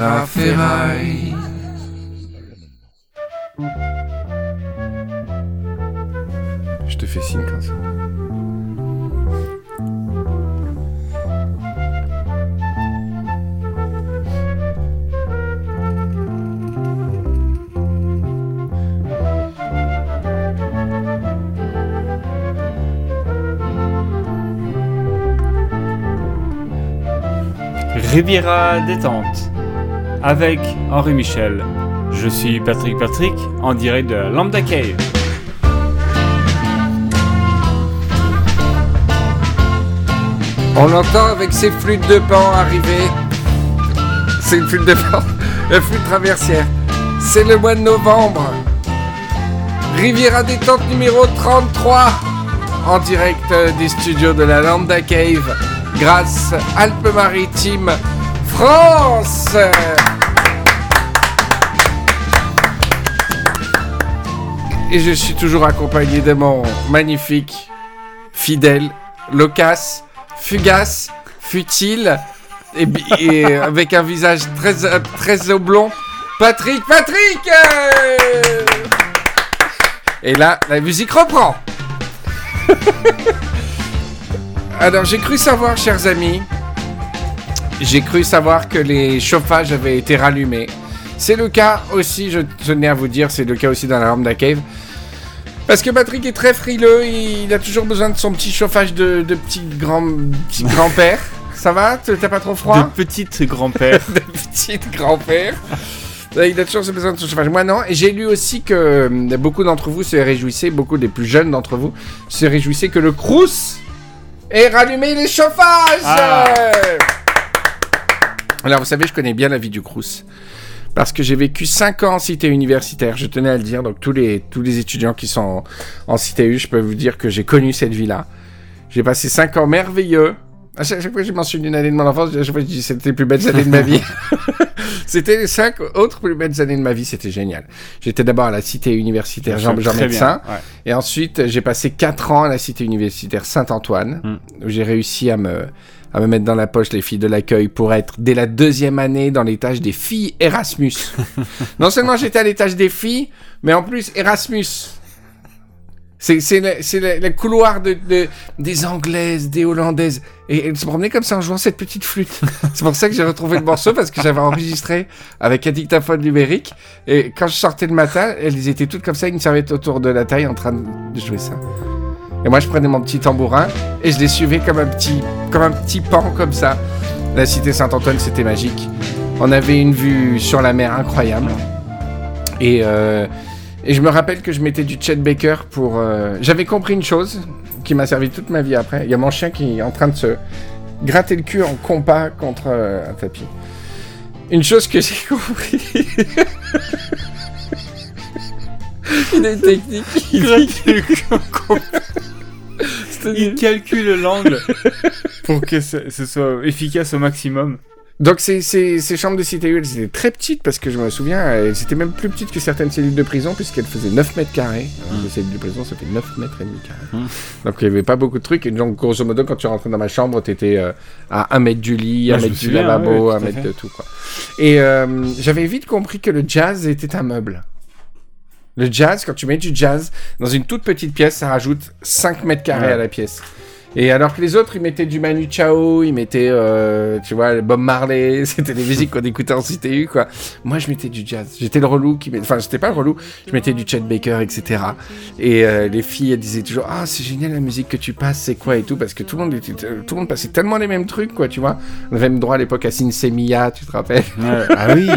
Riviera Ferraille. Je te fais signe quand ça. Riviera détente avec Henri Michel. Je suis Patrick Patrick en direct de Lambda Cave. On l'entend avec ses flûtes de pan arriver. C'est une flûte de pan, la flûte traversière. C'est le mois de novembre. Riviera détente numéro 33 en direct des studios de la Lambda Cave grâce Alpes-Maritimes France. Et je suis toujours accompagné de mon magnifique, fidèle, loquace, fugace, futile et, et avec un visage très, très oblong. Patrick, Patrick Et là, la musique reprend. Alors, j'ai cru savoir, chers amis, j'ai cru savoir que les chauffages avaient été rallumés. C'est le cas aussi, je tenais à vous dire, c'est le cas aussi dans la Lambda Cave. Parce que Patrick est très frileux, il a toujours besoin de son petit chauffage de, de petit grand petit grand-père. Ça va? T'as pas trop froid? De petite grand-père. de petit grand-père. Il a toujours besoin de son chauffage. Moi non. Et j'ai lu aussi que euh, beaucoup d'entre vous se réjouissaient, beaucoup des plus jeunes d'entre vous se réjouissaient que le Crous ait rallumé les chauffages. Ah. Alors vous savez, je connais bien la vie du Crous. Parce que j'ai vécu 5 ans en cité universitaire, je tenais à le dire. Donc tous les, tous les étudiants qui sont en, en cité U, je peux vous dire que j'ai connu cette vie-là. J'ai passé 5 ans merveilleux. À chaque, fois que je mentionne une année de mon enfance, à chaque fois je dis c'était les plus belles années de ma vie. c'était les 5 autres plus belles années de ma vie, c'était génial. J'étais d'abord à la cité universitaire Jean, Jean Très Médecin. bien, ouais. Et ensuite, j'ai passé 4 ans à la cité universitaire Saint-Antoine, Mm. où j'ai réussi à me, à me mettre dans la poche les filles de l'accueil pour être, dès la deuxième année, dans l'étage des filles Erasmus. non seulement j'étais à l'étage des filles, mais en plus Erasmus. C'est le, le- couloir de, de- des Anglaises, des Hollandaises. Et elles se promenaient comme ça en jouant cette petite flûte. C'est pour ça que j'ai retrouvé le morceau, parce que j'avais enregistré avec un dictaphone numérique. Et quand je sortais le matin, elles étaient toutes comme ça, une serviette autour de la taille en train de jouer ça. Et moi, je prenais mon petit tambourin et je les suivais comme un petit, comme un petit pan comme ça. La cité Saint-Antoine, c'était magique. On avait une vue sur la mer incroyable. Et, euh, et je me rappelle que je mettais du Chet Baker pour. euh, J'avais compris une chose qui m'a servi toute ma vie après. Il y a mon chien qui est en train de se gratter le cul en compas contre euh, un tapis. Une chose que j'ai compris. Il a une technique. Il Il calcule l'angle pour que ce, ce soit efficace au maximum. Donc ces, ces, ces chambres de cité U, elles étaient très petites parce que je me souviens, elles étaient même plus petites que certaines cellules de prison puisqu'elles faisaient 9 mètres carrés. Les cellules de prison, ça fait 9 mètres et demi carrés. Mm. Donc il n'y avait pas beaucoup de trucs. Et donc grosso modo, quand tu rentrais dans ma chambre, tu étais à 1 mètre du lit, 1 Ah, je mètre du lavabo, ouais, 1 tout à mètre de tout. Quoi. Et euh, j'avais vite compris que le jazz était un meuble. Le jazz, quand tu mets du jazz dans une toute petite pièce, ça rajoute 5 mètres carrés Ouais. à la pièce. Et alors que les autres, ils mettaient du Manu Chao, ils mettaient, euh, tu vois, Bob Marley, c'était des musiques qu'on écoutait en CTU, quoi. Moi, je mettais du jazz. J'étais le relou qui met... Enfin, j'étais pas le relou, je mettais du Chet Baker, etc. Et euh, les filles, elles disaient toujours, ah, c'est génial la musique que tu passes, c'est quoi et tout, parce que tout le monde était, tout le monde passait tellement les mêmes trucs, quoi, tu vois. On avait même droit à l'époque à Sinsemia, tu te rappelles Ouais, ah oui.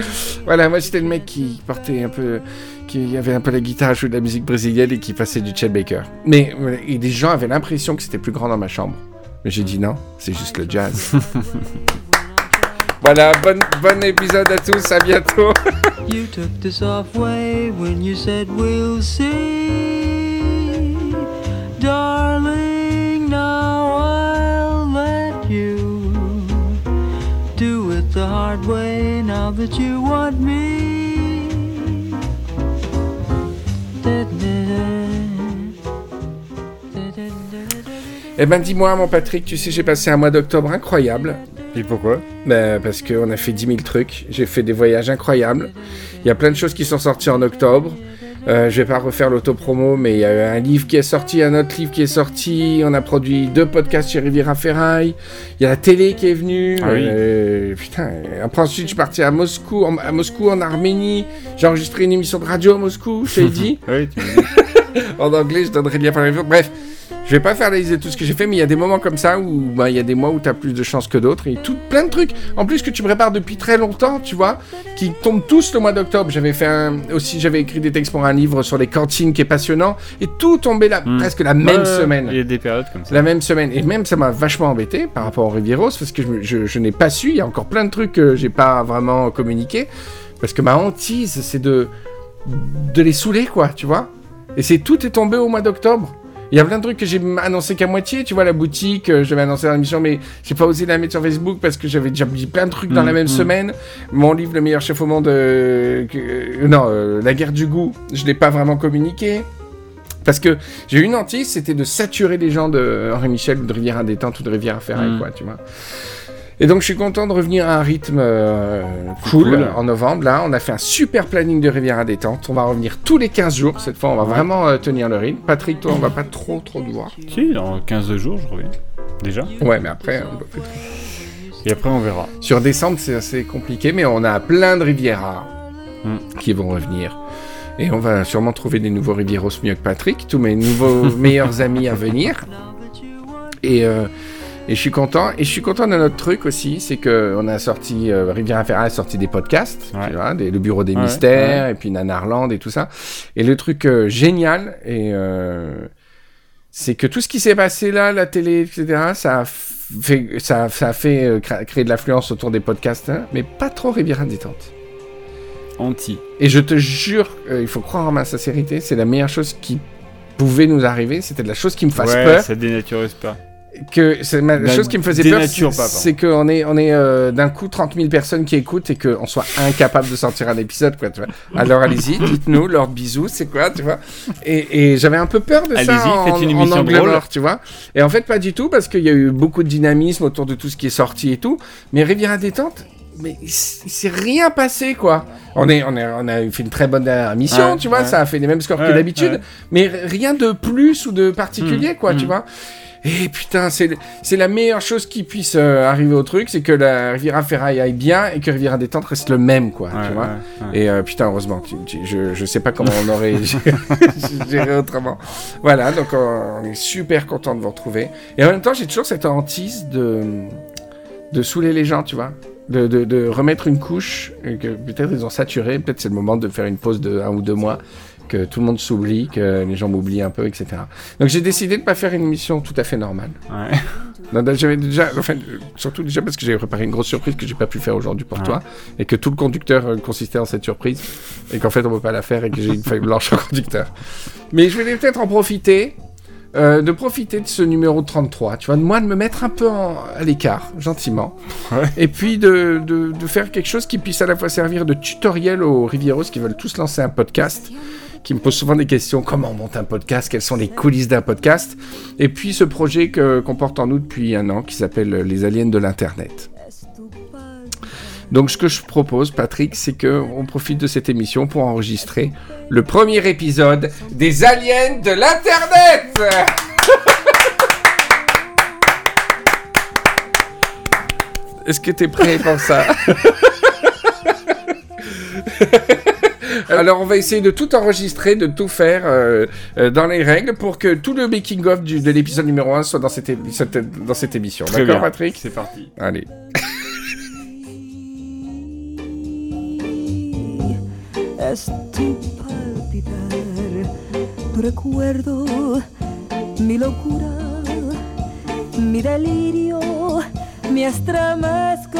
voilà, moi j'étais le mec qui portait un peu, qui avait un peu la guitare à jouer de la musique brésilienne et qui passait du Chet Baker. Mais voilà, et des gens avaient l'impression que c'était plus grand dans ma chambre. Mais j'ai dit non, c'est juste le jazz. voilà, bon, bon épisode à tous, à bientôt. You took the soft way when you said we'll see. Darling, now I'll let you do it the hard way now that you want me. Eh ben dis-moi mon Patrick, tu sais j'ai passé un mois d'octobre incroyable. Et pourquoi? Ben, parce qu'on a fait 10 000 trucs. J'ai fait des voyages incroyables. Il y a plein de choses qui sont sorties en octobre. Euh, je vais pas refaire l'autopromo, mais il y a un livre qui est sorti, un autre livre qui est sorti. On a produit deux podcasts chez Riviera Ferraille. Il y a la télé qui est venue. Ah oui. Euh, putain. Après, ensuite, je suis parti à Moscou, en, à Moscou, en Arménie. J'ai enregistré une émission de radio à Moscou, je t'ai dit. Oui, tu. en anglais, je donnerai le lien par les Bref, je vais pas faire la liste de tout ce que j'ai fait, mais il y a des moments comme ça où bah, il y a des mois où tu as plus de chance que d'autres et tout, plein de trucs. En plus que tu prépares depuis très longtemps, tu vois, qui tombent tous le mois d'octobre. J'avais fait un, aussi, j'avais écrit des textes pour un livre sur les cantines qui est passionnant et tout tombait là, Hmm. presque la même semaine. Il y a des périodes comme ça. La même semaine. Et même, ça m'a vachement embêté par rapport au Rivieros, parce que je, me- je- je n'ai pas su. Il y a encore plein de trucs que j'ai pas vraiment communiqué. Parce que ma hantise, c'est de, de les saouler, quoi, tu vois. Et c'est tout est tombé au mois d'octobre. Il y a plein de trucs que j'ai annoncé qu'à moitié, tu vois, la boutique, euh, je l'avais annoncé dans l'émission, mais j'ai pas osé la mettre sur Facebook parce que j'avais déjà dit plein de trucs dans Mm, la même mm. semaine. Mon livre, Le meilleur chef au monde, euh, que- euh, non, La guerre du goût, je l'ai pas vraiment communiqué. Parce que j'ai eu une hantise, c'était de saturer les gens de Henri Michel ou de Rivière à détente ou de Rivière à Ferraille, Mm. quoi, tu vois. Et donc je suis content de revenir à un rythme euh, cool, Cool. en novembre. Là, on a fait un super planning de Rivière à détente. On va revenir tous les 15 jours. Cette fois, on va Ouais. vraiment euh, tenir le rythme. Patrick, toi, on va pas trop trop te voir. Si, dans 15 jours, je reviens. Déjà. Ouais, mais après, on doit plus- Et après, on verra. sur décembre, c'est assez compliqué, mais on a plein de Riviera Mm. qui vont revenir. Et on va sûrement trouver des nouveaux Rivieros mieux que Patrick, tous mes nouveaux meilleurs amis à venir. Et, euh, et je suis content. Et je suis content de notre truc aussi, c'est que on a sorti, euh, Riviera Ferra a sorti des podcasts, Ouais. tu vois, des- le Bureau des Ouais, Mystères, et puis Nanarland et tout ça. Et le truc euh, génial, et euh, c'est que tout ce qui s'est passé là, la télé, etc., ça a fait, ça, ça a fait euh, créer de l'affluence autour des podcasts, hein, mais pas trop Riviera détente. Anti. Et je te jure, il faut croire en ma sincérité, c'est la meilleure chose qui pouvait nous arriver, c'était de la chose qui me fasse peur, ça dénaturise pas. Que c'est la chose qui me faisait peur, c'est qu'on est, on est euh, d'un coup 30 000 personnes qui écoutent et qu'on soit incapable de sortir un épisode, quoi, tu vois. Alors allez-y, dites-nous, leurs bisous, c'est quoi, tu vois. Et, et j'avais un peu peur de ça en, faites une en émission drôle. mort, tu vois. Et en fait, pas du tout, parce qu'il y a eu beaucoup de dynamisme autour de tout ce qui est sorti et tout. Mais Riviera Détente, mais il, s'est rien passé, quoi. On, est, on, est, on a fait une très bonne émission, Ouais, tu vois, ouais. ça a fait les mêmes scores que d'habitude, mais rien de plus ou de particulier, Mm, quoi, tu mm. vois. Et putain, c'est la meilleure chose qui puisse euh, arriver au truc, c'est que la Riviera Ferraille aille bien et que Riviera Détente reste le même, quoi, Ouais, tu vois. ouais, ouais. Et euh, putain, heureusement, tu- tu- je, je sais pas comment on aurait géré autrement. Voilà, donc on est super content de vous retrouver. Et en même temps, j'ai toujours cette hantise de, de saouler les gens, tu vois. De, de, de remettre une couche, et que peut-être ils ont saturé, peut-être c'est le moment de faire une pause de un ou deux mois, que tout le monde s'oublie, que les gens m'oublient un peu, etc. Donc j'ai décidé de pas faire une émission tout à fait normale. Ouais. Non, j'avais déjà, enfin, surtout déjà parce que j'avais préparé une grosse surprise que j'ai pas pu faire aujourd'hui pour Ouais. toi, et que tout le conducteur euh, consistait en cette surprise, et qu'en fait on peut pas la faire et que j'ai une feuille blanche en conducteur. Mais je vais peut-être en profiter, euh, de profiter de ce numéro 33, tu vois, de moi de me mettre un peu en- à l'écart, gentiment, Ouais. et puis de, de, de faire quelque chose qui puisse à la fois servir de tutoriel aux Rivieros qui veulent tous lancer un podcast qui me posent souvent des questions comment on monte un podcast, quelles sont les coulisses d'un podcast, et puis ce projet que- qu'on porte en nous depuis un an qui s'appelle Les Aliens de l'Internet. Donc ce que je propose, Patrick, c'est que on profite de cette émission pour enregistrer le premier épisode des Aliens de l'Internet. Est-ce que tu es prêt pour ça? Alors on va essayer de tout enregistrer, de tout faire euh, euh, dans les règles pour que tout le making-of du- de l'épisode numéro 1 soit dans cette, é- cette- dans cette émission. D'accord. Patrick? C'est parti. Allez. Es tu palpitar, tu recuerdo, mi locura, mi delirio, mi estremezco.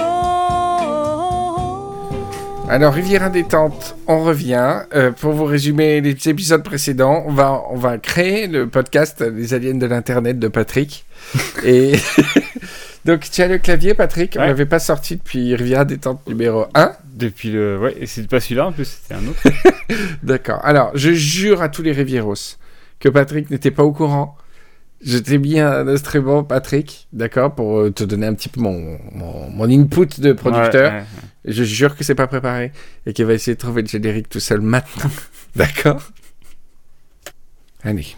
Alors, Riviera Détente, on revient. Euh, pour vous résumer les épisodes précédents, on va, on va créer le podcast Les aliens de l'Internet de Patrick. Et donc, tu as le clavier, Patrick. On Ouais. l'avait pas sorti depuis Riviera Détente numéro 1. Depuis le. Ouais, et c'est pas celui-là en plus, c'était un autre. D'accord. Alors, je jure à tous les Rivieros que Patrick n'était pas au courant Je t'ai mis un instrument, Patrick, d'accord, pour euh, te donner un petit peu mon, mon, mon input de producteur. Ouais, ouais, ouais. Et je jure que c'est pas préparé et qu'il va essayer de trouver le générique tout seul maintenant. D'accord? Allez,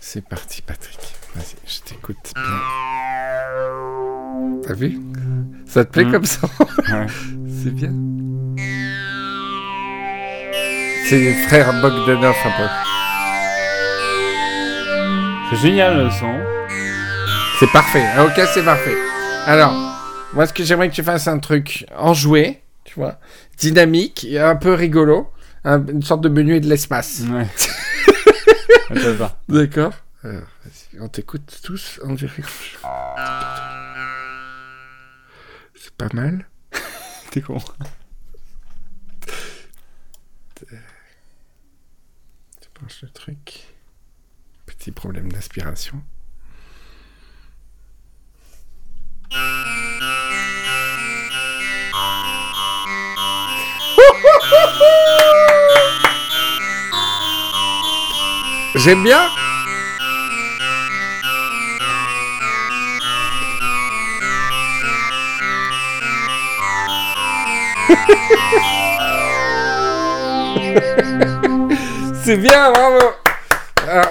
c'est parti, Patrick. Vas-y, je t'écoute bien. T'as vu? Ça te plaît Mm. comme ça? Ouais. C'est bien. C'est les frères Bogdanov un peu. C'est génial le son. C'est parfait. Ah, Ok, c'est parfait. Alors, moi, ce que j'aimerais que tu fasses un truc enjoué, tu vois, dynamique et un peu rigolo, un- une sorte de menu de l'espace. Ouais. D'accord? On t'écoute tous en direct. C'est pas mal. T'es con. Tu penches le truc. Petit problème d'aspiration. J'aime bien. C'est bien, bravo.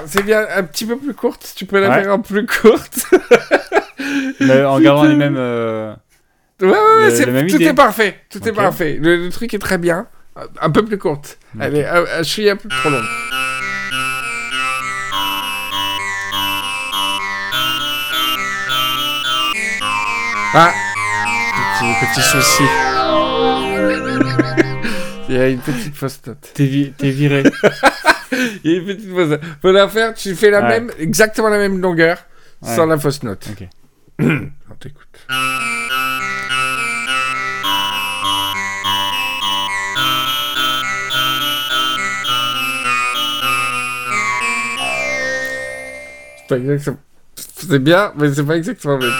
C'est bien, un petit peu plus courte. Tu peux la Ouais. faire en plus courte. En gardant les mêmes. euh, Ouais, ouais, Le- même tout idée. est parfait. Tout est parfait. Le, le truc est très bien. Un peu plus courte. Allez, euh, euh, je suis un peu trop longue. Ah Petit, petit souci. Il y a une petite fausse note. T'es vi- t'es viré. Il y a une petite fausse note. Faut la faire, tu fais la Ouais. même, exactement la même longueur, Ouais. sans la fausse note. Ok. On t'écoute. C'est pas exactement. C'est bien, mais c'est pas exactement le même.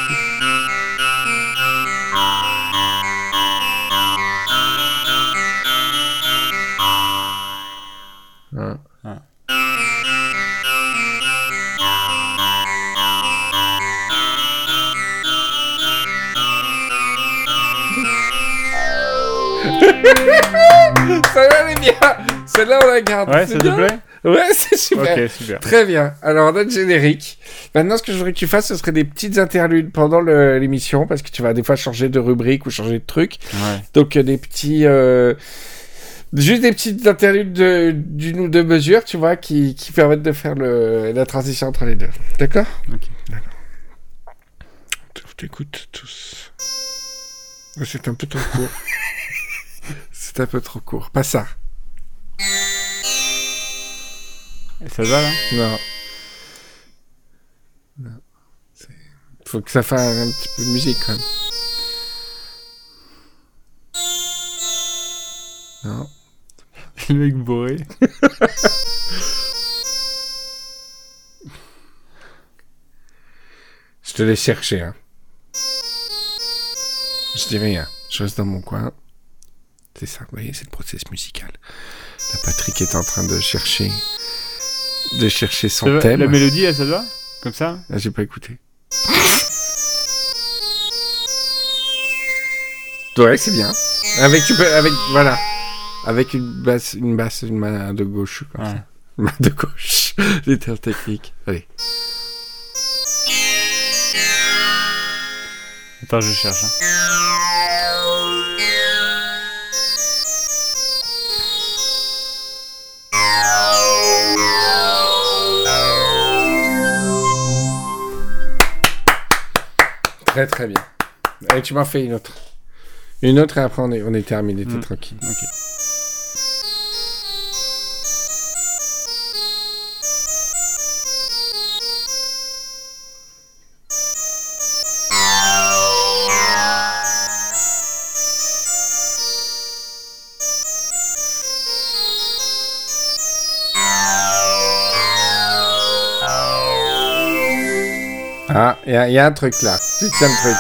Ça va, elle est bien. Celle-là, on la garde. Ouais, ça te plaît Ouais, c'est super. Ok, super. Très bien. Alors, le générique. Maintenant, ce que je voudrais que tu fasses, ce serait des petites interludes pendant l'émission, parce que tu vas des fois changer de rubrique ou changer de truc. Ouais. Donc, euh, des petits... euh, Juste des petites interludes de- d'une ou deux mesures, tu vois, qui, qui permettent de faire le, la transition entre les deux. D'accord? Ok. D'accord. Je t'écoute tous. C'est un peu trop court. C'est un peu trop court. Pas ça. Et ça va là? Non. Non. Faut que ça fasse un petit peu de musique quand même. Non. Le mec bourré. Je te laisse chercher, hein. Je dis rien. Je reste dans mon coin. C'est ça, vous voyez, c'est le process musical. La Patrick est en train de chercher... De chercher son va thème. La mélodie, elle, ça te va? Comme ça? Ah, j'ai pas écouté. Ouais, c'est bien. Avec, tu peux, avec, voilà. Avec une basse, une basse, une main de gauche, comme Ouais. ça. Main de gauche. Les termes techniques. Allez. Attends, je cherche. hein. Très, très bien. Allez, tu m'en fais une autre. Une autre et après on est, on est terminé, t'es Mm. tranquille. Ah, il y, a- un truc là. Tiens le truc.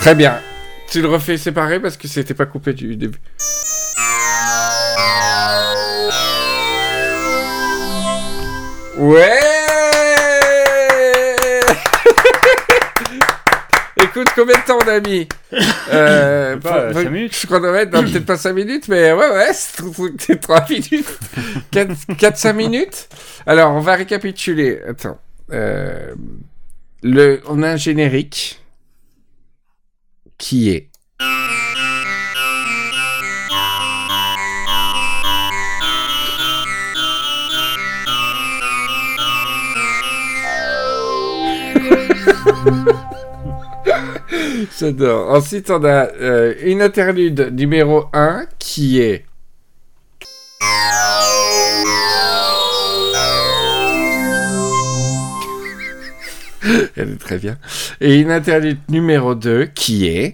Très bien. Tu le refais séparé parce que c'était pas coupé du début. Ouais Écoute, combien de temps on a mis euh, pas, faut- cinq minutes. Je chronomètre, non, peut-être pas 5 minutes, mais ouais, ouais, c'est 3 minutes. 4-5 minutes Alors, on va récapituler. Attends. Euh, le, on a un générique qui est... J'adore. Ensuite, on a euh, une interlude numéro 1 qui est. Elle est très bien. Et une interlude numéro 2 qui est.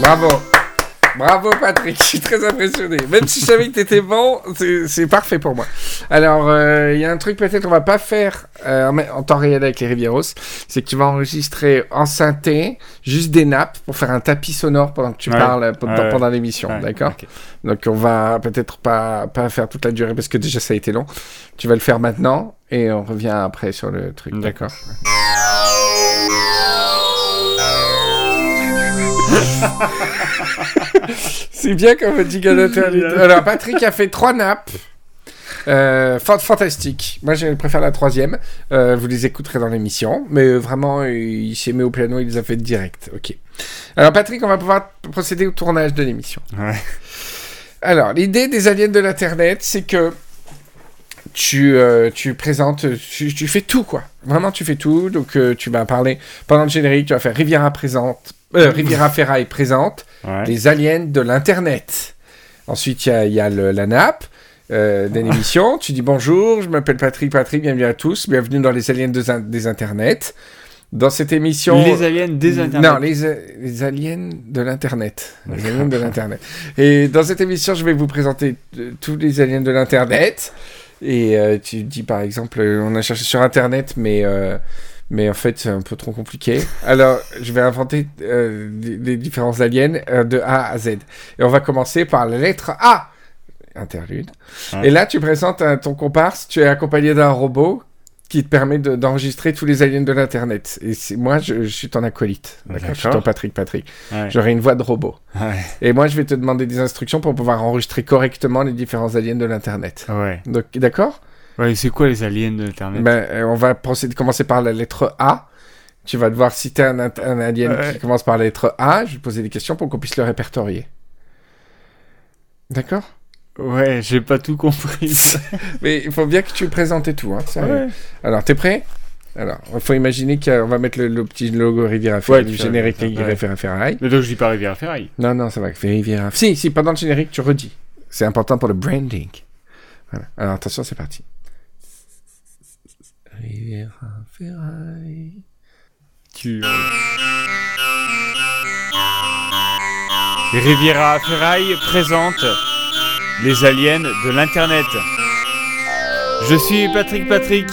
Bravo. Bravo Patrick, je suis très impressionné. Même si je savais que t'étais bon, c'est- parfait pour moi. Alors, euh, il y a un truc peut-être qu'on va pas faire euh, en, temps réel avec les Rivieros, c'est que tu vas enregistrer en synthé juste des nappes pour faire un tapis sonore pendant que tu Ouais. parles euh, pendant, Ouais. pendant l'émission, Ouais, d'accord. Donc on va peut-être pas, pas faire toute la durée parce que déjà ça a été long. Tu vas le faire maintenant et on revient après sur le truc, D'accord. C'est bien comme jingle d'interlude. Alors, Patrick a fait trois nappes. Euh, fan- fantastique. Moi, je préfère la troisième. Euh, vous les écouterez dans l'émission. Mais euh, vraiment, il s'est mis au piano, il les a fait direct. Ok. Alors, Patrick, on va pouvoir procéder au tournage de l'émission. Ouais. Alors, l'idée des aliens de l'Internet, c'est que tu, euh, tu présentes, tu, tu fais tout, quoi. Vraiment, tu fais tout. Donc, tu vas parler pendant le générique, tu vas faire Riviera présente, euh, Riviera Ferraille présente Ouais. les aliens de l'Internet. Ensuite, il y a, il y a le- la nappe euh, de l'émission. tu dis bonjour, je m'appelle Patrick, Patrick, bienvenue à tous, bienvenue dans les aliens de- des Internets. Dans cette émission... Les aliens des internets. Non, les, aliens de l'Internet. Les aliens de l'Internet. Et dans cette émission, je vais vous présenter euh, tous les aliens de l'Internet. Et euh, tu dis par exemple, euh, on a cherché sur Internet, mais, euh, mais en fait, c'est un peu trop compliqué. Alors, je vais inventer euh, les, différents aliens euh, de A à Z. Et on va commencer par la lettre A. Interlude. Ouais. Et là, tu présentes un- ton comparse, tu es accompagné d'un robot qui te permet de- d'enregistrer tous les aliens de l'Internet. Et moi, je, je suis ton acolyte. D'accord? Je suis ton Patrick Patrick. Ouais. J'aurai une voix de robot. Ouais. Et moi, je vais te demander des instructions pour pouvoir enregistrer correctement les différents aliens de l'Internet. Ouais. Donc, d'accord? Ouais, c'est quoi les aliens de l'internet ben, euh, On va procéder, commencer par la lettre A. Tu vas devoir citer un, un alien Ouais. qui commence par la lettre A. Je vais te poser des questions pour qu'on puisse le répertorier. D'accord? Ouais, j'ai pas tout compris. Mais il faut bien que tu présentes tout. Hein, ouais. Alors, t'es prêt? Alors, il faut imaginer qu'on va mettre le, le petit logo Riviera Ouais, Ferraille, du fais- générique ouais. Riviera Ferraille. Mais donc je dis pas Rivière Ferraille. Non, non, ça va. Riviera. Si, si, pendant le générique, tu redis. C'est important pour le branding. Voilà. Alors, attention, c'est parti. Riviera Ferraille. Riviera Ferraille présente les aliens de l'internet. Je suis Patrick Patrick.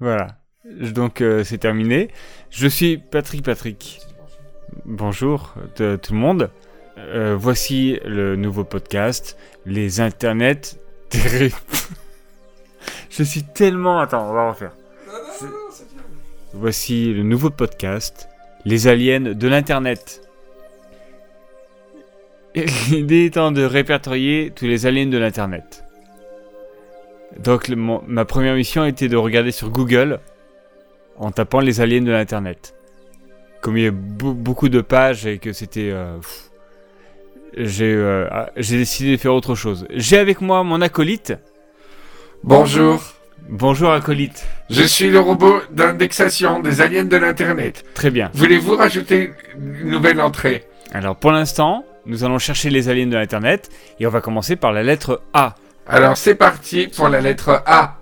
voilà. Donc euh, c'est terminé. Je suis Patrick Patrick. Bonjour tout le monde. Euh, voici le nouveau podcast, les internets des... Je suis tellement... Attends, on va refaire. Voici le nouveau podcast, Les aliens de l'Internet. Et L'idée étant de répertorier tous les aliens de l'Internet. Donc le- mon- ma première mission était de regarder sur Google en tapant les aliens de l'Internet. Comme il y a beau- beaucoup de pages et que c'était... euh, j'ai euh, ah, j'ai décidé de faire autre chose. J'ai avec moi mon acolyte. Bonjour. Bonjour acolyte. Je suis le robot d'indexation des aliens de l'Internet. Très bien. Voulez-vous rajouter une nouvelle entrée? Alors pour l'instant, nous allons chercher les aliens de l'Internet et on va commencer par la lettre A. Alors, c'est parti pour la lettre A.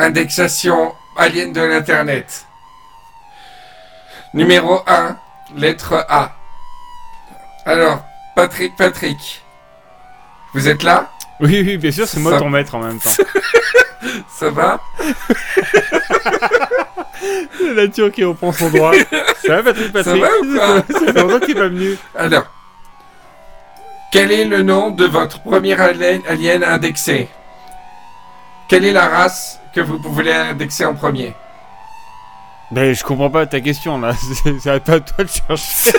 Indexation alien de l'Internet. Numéro 1, lettre A. Alors, Patrick, Patrick. Vous êtes là? Oui, oui, bien sûr, c'est moi Ça- ton maître en même temps. Ça va? La nature qui reprend son droit. Ça va, Patrick, Patrick? va ou quoi Ça fait longtemps qu'il est pas venu. Alors, quel est le nom de votre premier alien, alien indexé? Quelle est la race? Que vous voulez indexer en premier Ben, je comprends pas ta question là. C'est c'est pas à toi de chercher.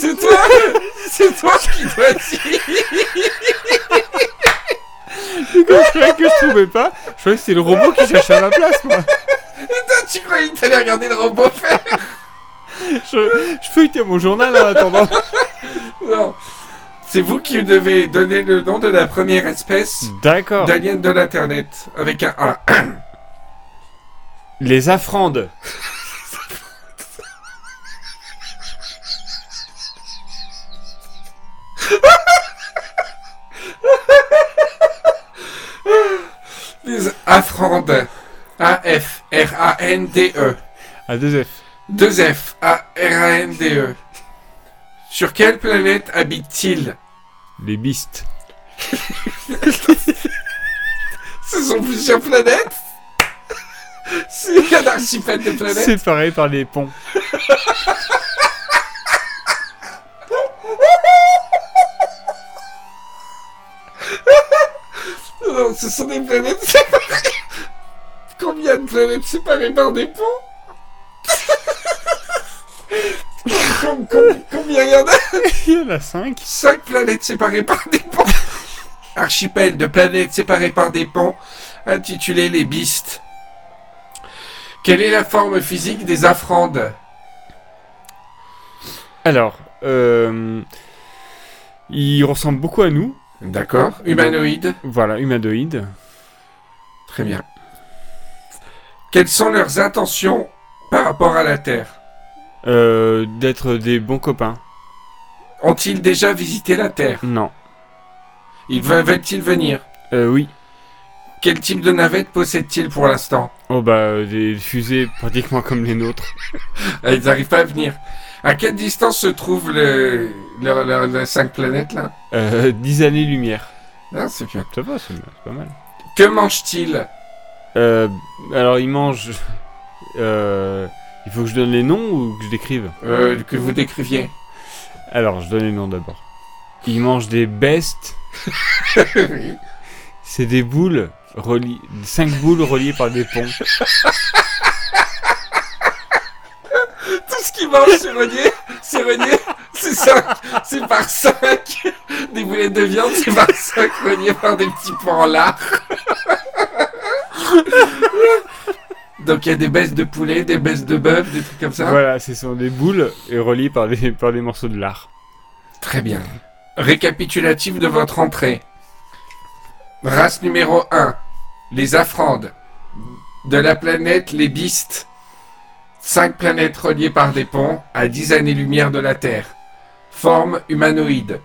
C'est toi C'est toi qui dois dire je croyais que je trouvais pas. Je croyais que c'était le robot qui cherchait à ma place, moi. Toi, Tu croyais que t'allais regarder le robot faire Je, je feuilletais mon journal en attendant. Non. C'est vous qui devez donner le nom de la première espèce D'accord. d'alien de l'internet avec un A. Les affrandes. Les Afrandes. A-F-R-A-N-D-E. À deux F. 2 F A-R-A-N-D-E. Sur quelle planète habite-t-il Les bistes. Ce sont plusieurs planètes C'est un archipel de planètes Séparés par des ponts. Non, ce sont des planètes séparées Combien de planètes séparées par des ponts? Com- com- Combien il y en a Il y en a cinq. 5 planètes séparées par des ponts. Archipel de planètes séparées par des ponts, intitulé les Bistes. Quelle est la forme physique des Afrandes Alors, euh, il ressemble beaucoup à nous. D'accord. Humanoïdes. Voilà, humanoïde. Très bien. Quelles sont leurs intentions par rapport à la Terre? Euh, D'être des bons copains. Ont-ils déjà visité la Terre? Non. Ils ve- veulent-ils venir? Euh, oui. Quel type de navette possèdent-ils pour l'instant? Oh bah, euh, des fusées pratiquement comme les nôtres. Ah, Ils n'arrivent pas à venir. À quelle distance se trouvent le, le- le- les cinq planètes là? Euh, 10 années-lumière. Ah, C'est bien. Ça va, c'est c'est pas mal. Que mangent-ils Euh, alors, ils mangent... Euh, il faut que je donne les noms ou que je décrive Euh, Que vous décriviez. Alors, je donne les noms d'abord. Ils mangent des bestes. Oui. C'est des boules reliées... Cinq boules reliées par des ponts. Tout ce qu'ils mangent, c'est relié. C'est relié. C'est cinq. C'est par cinq. Des boulettes de viande, c'est par cinq reliées par des petits points en lard. Donc il y a des baisses de poulet, des baisses de bœuf, des trucs comme ça. Voilà, ce sont des boules et reliées par des, par des morceaux de lard. Très bien. Récapitulatif de votre entrée. Race numéro 1. Les Afrandes. De la planète les Bistes. Cinq planètes reliées par des ponts à 10 années-lumière de la Terre. Forme humanoïde.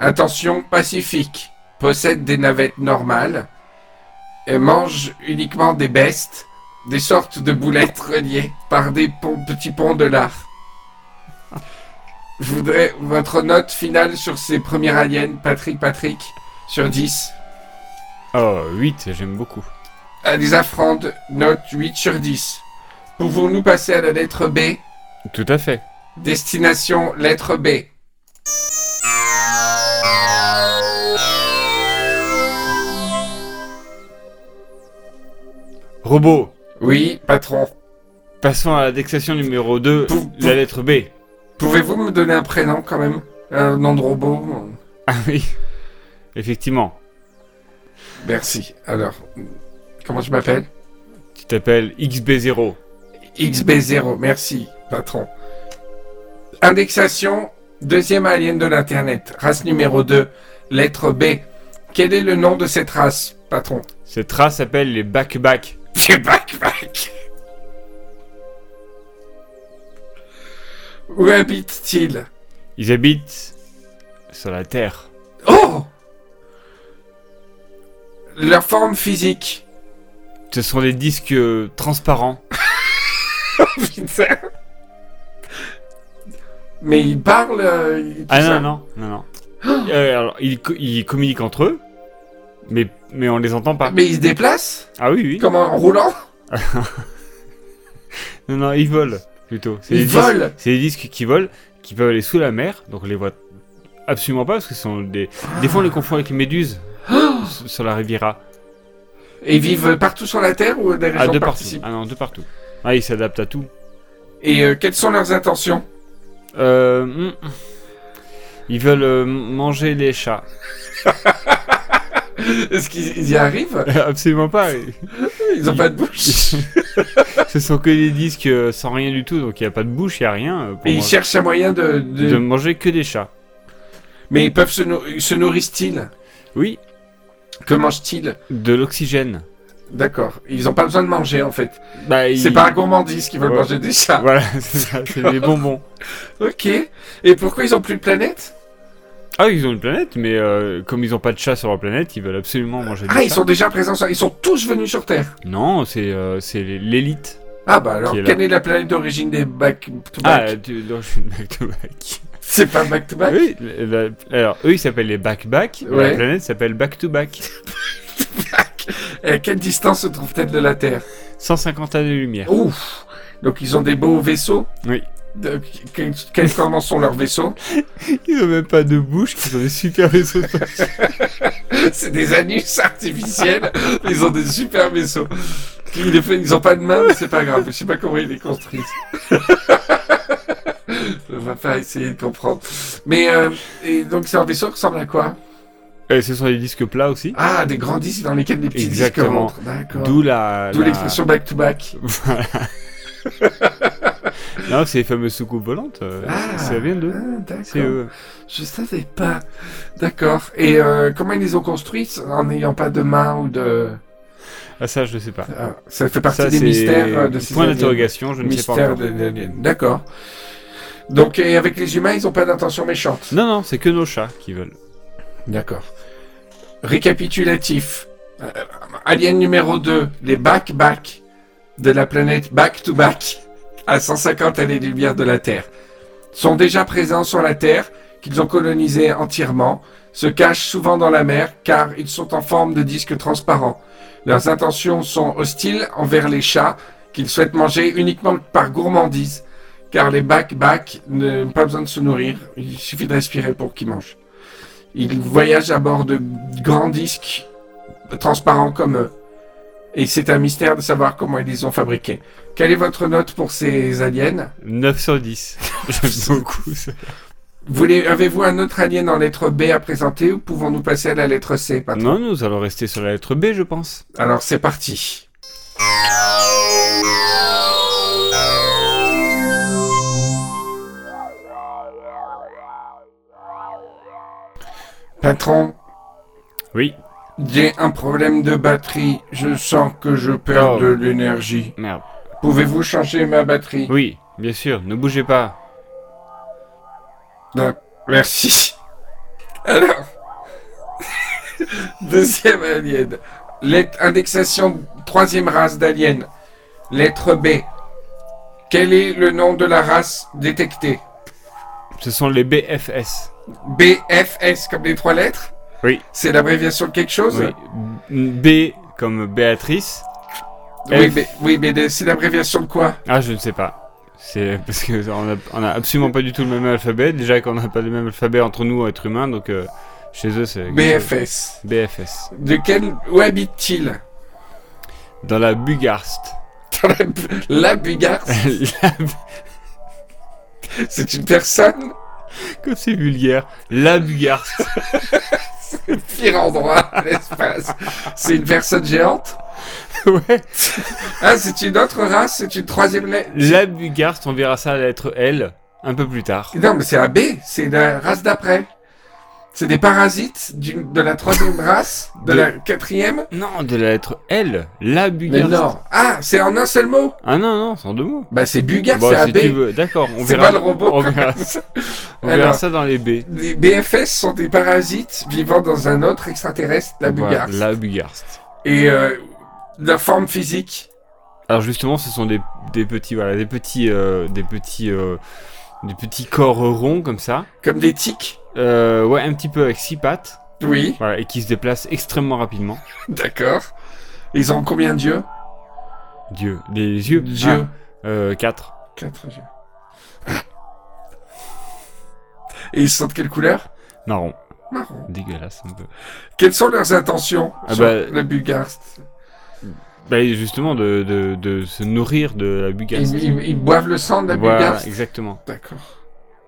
Intention pacifique. Possède des navettes normales. Et mange uniquement des bestes. Des sortes de boulettes reliées par des ponts, petits ponts de lard. Je voudrais votre note finale sur ces premiers aliens, Patrick Patrick, sur 10. Oh, 8, j'aime beaucoup. À des affrandes, note 8 sur 10. Pouvons-nous passer à la lettre B? Tout à fait. Destination lettre B. Robot, Oui, patron. passons à l'indexation numéro 2, Pou- pou- la lettre B. Pouvez-vous me donner un prénom quand même? Un nom de robot Ah oui, effectivement. Merci. Alors, comment je m'appelle? Tu t'appelles XB0. XB0, merci, patron. Indexation, deuxième alien de l'Internet. Race numéro 2, lettre B. Quel est le nom de cette race, patron? Cette race s'appelle les back-back. C'est back back. Où habite-t-il? Ils habitent sur la Terre. Oh Leur forme physique. Ce sont des disques euh, transparents. Putain. Mais ils parlent. euh, ils- tout Ah ça. non, non, non, non. Euh, alors, ils, co- ils communiquent entre eux, mais, mais on les entend pas. Mais ils se déplacent Ah oui, oui. Comment En roulant Non, non, ils volent, plutôt. Ils volent C'est des disques qui volent, qui peuvent aller sous la mer, donc on les voit absolument pas, parce que ce sont des... Des fois, on les confond avec les méduses sur- sur la Riviera. Et ils vivent partout sur la Terre ou des Ah, régions de partout. Ah non, de partout. Ah, ils s'adaptent à tout. Et euh, quelles sont leurs intentions Euh, hmm. Ils veulent euh, manger les chats. Est-ce qu'ils y arrivent? Absolument pas. Ils ont pas de bouche Ce sont que des disques euh, sans rien du tout, donc il n'y a pas de bouche, il n'y a rien. euh, pour Et ils cherchent un moyen de... de- de manger que des chats. Mais ils peuvent se, nou- se nourrissent-ils? Oui, Que mangent-ils? De l'oxygène. D'accord. Ils ont pas besoin de manger en fait. Bah, ils- C'est pas un gourmandise qu'ils veulent Ouais. manger des chats. Voilà, c'est ça, c'est des bonbons. Ok. Et pourquoi ils ont plus de planète? Ah, ils ont une planète, mais euh, comme ils n'ont pas de chats sur leur planète, ils veulent absolument manger des Ah, ils chats. sont déjà présents sur... Ils sont tous venus sur Terre. Non, c'est euh, c'est l'élite. Ah bah alors, Qui est là. quelle est la planète d'origine des back to Ah, back tu, non, je suis back to back. C'est pas back to back Oui, la- la- alors eux ils s'appellent les back back, Ouais. la planète s'appelle back to back. Et à quelle distance se trouve-t-elle de la Terre? 150 années-lumière. Ouf Donc ils ont des beaux vaisseaux? Oui. De... que- Quels comment sont leurs vaisseaux Ils ont même pas de bouche, ils ont des super vaisseaux. C'est des anus artificiels. ils ont des super vaisseaux. Ils, les fait- ils ont pas de main, mais c'est pas grave. Je sais pas comment ils les construisent. On va pas essayer de comprendre. Mais euh, et donc c'est un vaisseau qui ressemble à quoi? Et ce sont des disques plats aussi. Ah, des grands disques dans lesquels des petits Exactement. disques rentrent. D'accord. D'où la. D'où la- l'expression back to back. Voilà. Non, c'est les fameuses soucoupes volantes. euh, Ah, ça vient d'eux. ah, d'accord. Eux. Je savais pas. D'accord. Et euh, comment ils les ont construites en n'ayant pas de main ou de... Ah, ça, je sais pas. Ah, ça fait partie Ça, des mystères euh, de ces Point d'interrogation, je ne sais pas Mystère D'accord. Donc, et avec les humains, ils ont pas d'intention méchante. Non, non, c'est que nos chats qui veulent. D'accord. Récapitulatif. Euh, alien numéro 2, les back-back de la planète back-to-back à 150 années-lumière de la Terre sont déjà présents sur la Terre, qu'ils ont colonisée entièrement, se cachent souvent dans la mer car ils sont en forme de disques transparents. Leurs intentions sont hostiles envers les chats qu'ils souhaitent manger uniquement par gourmandise car les back-back n'ont pas besoin de se nourrir, il suffit de respirer pour qu'ils mangent. Ils voyagent à bord de grands disques transparents comme eux. Et c'est un mystère de savoir comment ils les ont fabriqués. Quelle est votre note pour ces aliens 9 sur 10. J'aime beaucoup ça. Avez-vous un autre alien en lettre B à présenter ou pouvons-nous passer à la lettre C patron Non, nous allons rester sur la lettre B, je pense. Alors c'est parti. Patron, Oui. J'ai un problème de batterie. Je sens que je perds Oh. de l'énergie. Merde. Pouvez-vous changer ma batterie? Oui, bien sûr, ne bougez pas. Non, Merci. Alors, deuxième alien. Lettre indexation troisième race d'alien. Lettre B. Quel est le nom de la race détectée? Ce sont les BFS. BFS comme les trois lettres? Oui. C'est l'abréviation de quelque chose Oui. B comme Béatrice. Oui, mais, oui, mais c'est l'abréviation de quoi? Ah, je ne sais pas. C'est parce que on a, on a absolument pas du tout le même alphabet. Déjà qu'on n'a pas le même alphabet entre nous, êtres humains, donc euh, chez eux c'est. BFS. BFS. De quel... Où habite-t-il? Dans la Bugarst. Dans la, la C'est une personne? Comme c'est vulgaire. La Bugarst. le pire endroit de l'espace. C'est une personne géante ouais. Ah, c'est une autre race, c'est une troisième lettre. La Bugarst, on verra ça à la lettre L un peu plus tard. Non, mais c'est la B, c'est la race d'après. C'est des parasites de la troisième race, de, De- la quatrième. Non, de la lettre L. La Mais Bugarst. non. Ah, c'est en un seul mot. Ah non, non, c'est en deux mots. Bah, c'est Bulgare, Bon, c'est la si B. tu veux, d'accord, on C'est verra. pas le robot. On verra, on verra Alors. ça dans les B. Les BFS sont des parasites vivant dans un autre extraterrestre, la Voilà, Bugarse. la Bugarst. Et euh, Leur forme physique Alors justement, ce sont des, des petits, voilà, des petits, euh, des petits, euh, des petits corps ronds comme ça. Comme des tiques Euh, ouais, un petit peu avec six pattes. Oui, Voilà, et qui se déplacent extrêmement rapidement. d'accord. Ils ont combien d'yeux Dieu, des yeux. Dieu. Ah, euh, quatre. Quatre yeux. Et ils sont de quelle couleur? Marron. Marron. Dégueulasse un peu. Quelles sont leurs intentions Ah sur bah- la Bugarst Bah, justement, de, de, de se nourrir de la bugasse. ils, ils- ils boivent le sang de la Voilà, Bugarst exactement. D'accord.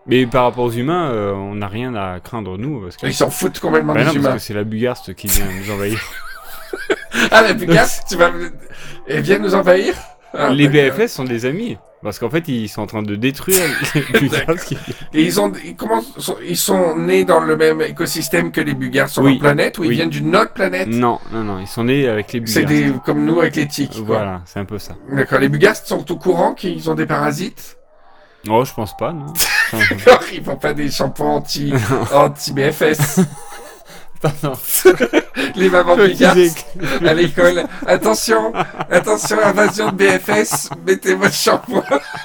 Mais par rapport aux humains, euh, on n'a rien à craindre, nous. Parce que, Ils s'en foutent complètement Bah des non, parce que c'est la bugarste qui vient nous envahir. Ah, la Bugarst, tu vas... Elle vient nous envahir Ah, les. BFS sont des amis. Parce qu'en fait, ils sont en train de détruire Et ils, ont, ils, ils sont nés dans le même écosystème que les Bugards sur Oui. leur planète ou ils Oui. viennent d'une autre planète? Non, non, non, ils sont nés avec les C'est bugarsts. des comme nous avec les tiques. Voilà, c'est un peu ça. D'accord. Les Bugards sont au courant qu'ils ont des parasites? Oh, je pense pas, non. D'accord. Ils font pas des shampoings anti anti Les mamans disais à l'école. Attention, attention, invasion de BFS. Mettez votre shampoing.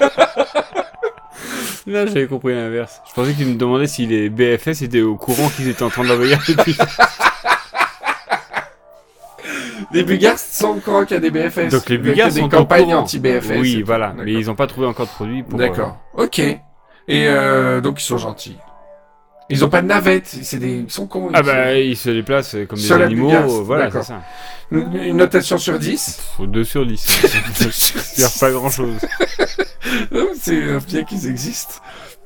Là, j'avais compris l'inverse. Je pensais que tu me demandais si les BFS étaient au courant qu'ils étaient en train d'envahir les bugards. Les Bugards sont au courant qu'il y a des BFS. Donc les a bugards des sont campagnes au courant. anti BFS. Oui, voilà. Mais ils n'ont pas trouvé encore de produit pour. euh, D'accord. Ok. Et euh, donc ils sont gentils. Ils ont pas de navette. C'est des. Ils sont cons. Ah ils bah, ils se déplacent comme des la animaux. euh, Voilà, c'est ça. sont- Une, notation sur 10 Faut 2 sur 10. C'est pas grand chose. C'est euh, bien qu'ils existent.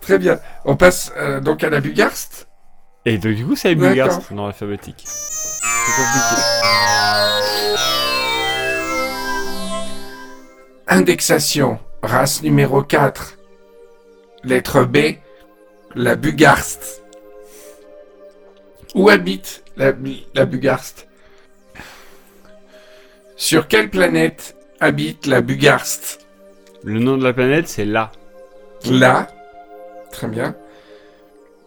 Très bien. On passe euh, donc à la Bugarst. Et donc, du coup, c'est les D'accord. bugarsts dans l'alphabétique. C'est compliqué. Indexation. Race numéro 4. Lettre B. La Bugarst. Où habite la, la Bugarst Sur quelle planète habite la Bugarst Le nom de la planète, c'est là. Là. Très bien.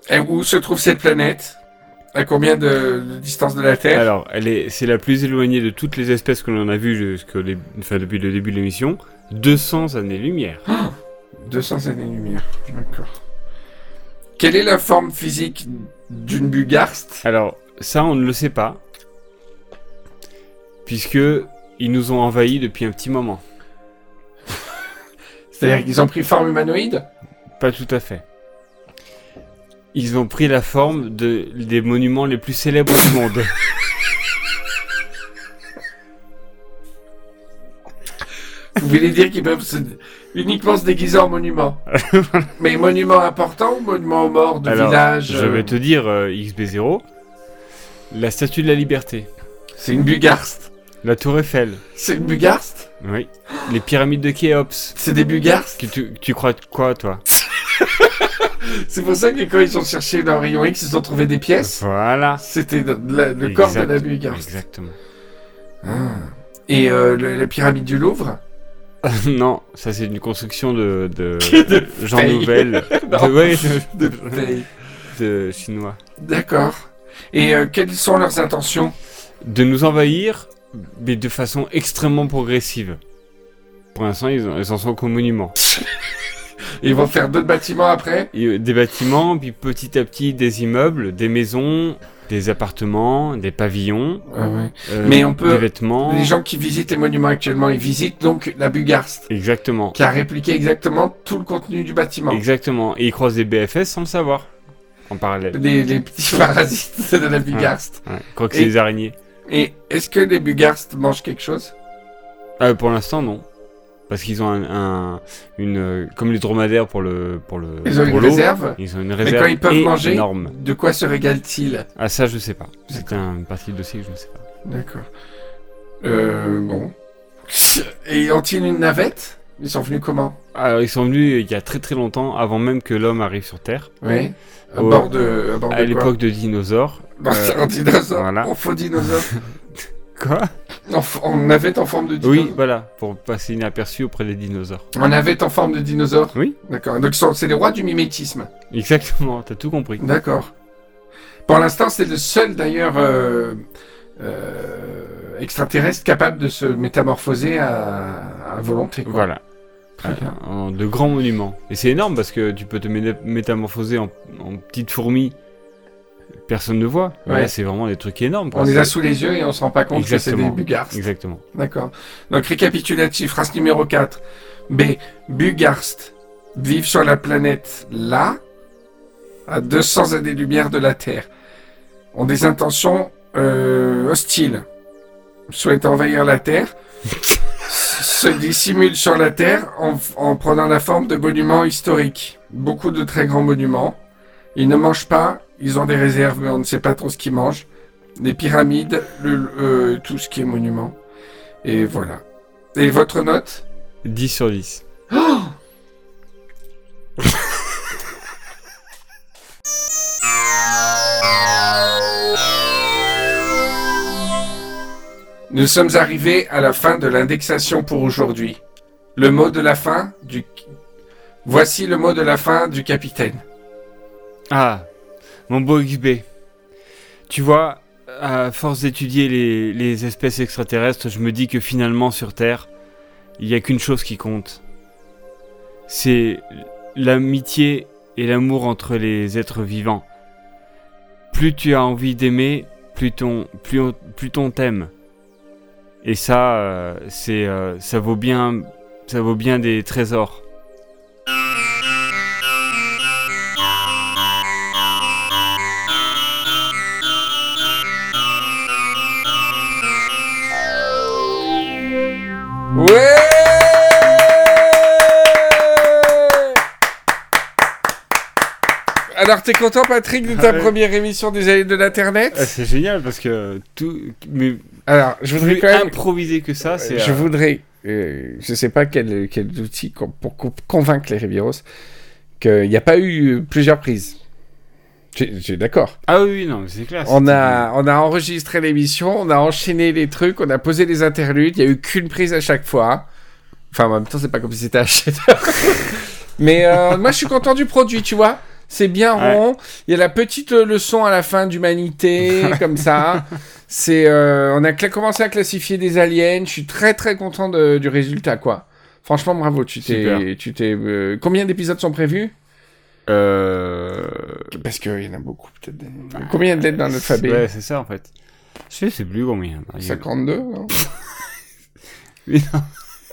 Et où se trouve cette planète? À combien de, de distance de la Terre? Alors, elle est, c'est la plus éloignée de toutes les espèces que l'on a vues jusqu'au dé- enfin, depuis le début de l'émission. 200 années-lumière. 200 années-lumière. D'accord. Quelle est la forme physique d'une Bugarst Alors, ça, on ne le sait pas. Puisque ils nous ont envahis depuis un petit moment. C'est-à-dire qu'ils ont pris forme humanoïde? Pas tout à fait. Ils ont pris la forme de, des monuments les plus célèbres du monde. Vous voulez dire qu'ils peuvent se- uniquement se déguiser en monument Mais monument important ou monument aux morts de Alors, village Je euh, vais te dire, euh, XB0, la statue de la liberté, C'est une Bugarst. la tour Eiffel, C'est une Bugarst oui, les pyramides de Khéops. C'est des Bugarst Que tu, tu crois quoi, toi? C'est pour ça que quand ils ont cherché leur rayon X, ils ont trouvé des pièces Voilà. C'était le corps de la Exact- Bugarst. Exactement. Ah. Et euh, le- la pyramide du Louvre? non, ça c'est une construction de, de, De Jean. Nouvel, de, ouais, de, chinois. D'accord. Et euh, quelles sont leurs intentions? De nous envahir, mais de façon extrêmement progressive. Pour l'instant, ils, en- ils en sont qu'au monument. Ils vont faire d'autres bâtiments après? Euh, des bâtiments, puis petit à petit des immeubles, des maisons, des appartements, des pavillons, euh, Mais on peut- des vêtements. Les gens qui visitent les monuments actuellement, ils visitent donc la Bugarst, Exactement. qui a répliqué exactement tout le contenu du bâtiment. Exactement. Et ils croisent des BFS sans le savoir. En parallèle. Les, les petits parasites de la Bugarst. Ouais. Je crois que c'est des araignées. Et est-ce que les Bugarst mangent quelque chose? Ah, pour l'instant, non. Parce qu'ils ont un, un- une, euh, comme les dromadaires pour le, pour le, Ils ont une réserve Ils ont une Mais réserve quand ils peuvent manger, énorme. de quoi se régalent-ils Ah, ça, je sais pas. C'est un- une partie du dossier que je ne sais pas. D'accord. Euh, bon. Et ont-ils une navette? Ils sont venus comment? Alors, ils sont venus il y a très très longtemps, avant même que l'homme arrive sur Terre. Oui. À Ouais. bord de. À de l'époque de dinosaures. Dans euh, un dinosaure. voilà. En faux dinosaure. Quoi en, en navette en forme de Oui, dinosaure. voilà, pour passer inaperçu auprès des dinosaures. En navette en forme de dinosaure Oui. D'accord. Donc c'est les rois du mimétisme. Exactement, t'as tout compris. D'accord. Pour l'instant, c'est le seul d'ailleurs euh, euh, extraterrestres capables de se métamorphoser à, à volonté. Quoi. Voilà. Très bien. En- de grands monuments. Et c'est énorme parce que tu peux te mé- métamorphoser en, en petite fourmi. Personne ne voit. Ouais. C'est vraiment des trucs énormes. quoi. On les a sous les yeux et on se rend pas compte que c'est des Exactement. bugarsts. Exactement. D'accord. Donc récapitulatif, race numéro 4. B. Bugarst vivent sur la planète là, à 200 années-lumière de la Terre. Ont des intentions euh, hostiles. Souhaitent envahir la Terre. se dissimulent sur la Terre en, en prenant la forme de monuments historiques. Beaucoup de très grands monuments. Ils ne mangent pas, ils ont des réserves, mais on ne sait pas trop ce qu'ils mangent. Les pyramides, le- euh, tout ce qui est monument. Et voilà. Et votre note? 10 sur 10. Nous sommes arrivés à la fin de l'indexation pour aujourd'hui. Le mot de la fin du... Voici le mot de la fin du capitaine. Ah, mon beau XB. Tu vois, à force d'étudier les, espèces extraterrestres, je me dis que finalement sur Terre, il n'y a qu'une chose qui compte. C'est l'amitié et l'amour entre les êtres vivants. Plus tu as envie d'aimer, plus ton, plus, on- plus t'aime. Et ça, euh, c'est, euh, ça vaut bien, ça vaut bien des trésors. Ouais Alors, t'es content, Patrick, de ta ouais. première émission des années de l'Internet Ah, c'est génial parce que tout, mais Alors, je voudrais plus quand même... improvisé que ça, c'est. je euh, voudrais... euh, je sais pas quel, quel outil pour co- convaincre les Riviros qu'il n'y a pas eu euh, plusieurs prises. J'ai d'accord. Ah oui, non, c'est clair. On a, on a enregistré l'émission, on a enchaîné les trucs, on a posé les interludes, il y a eu qu'une prise à chaque fois. Enfin, en même temps, c'est pas comme si c'était chef-d'œuvre. Mais euh, moi, je suis content du produit, tu vois. C'est bien Ouais. rond. Il y a la petite euh, leçon à la fin d'humanité, comme ça. C'est, euh, on a commencé à classifier des aliens. Je suis très très content de- du résultat, quoi. Franchement, bravo. Tu t'es, tu t'es. euh, combien d'épisodes sont prévus? Euh... Parce qu'il y en a beaucoup, peut-être. des- Combien de lettres dans l'alphabet Ouais, c'est ça en fait. Je sais plus combien. Il y a- 52, non Oui, non,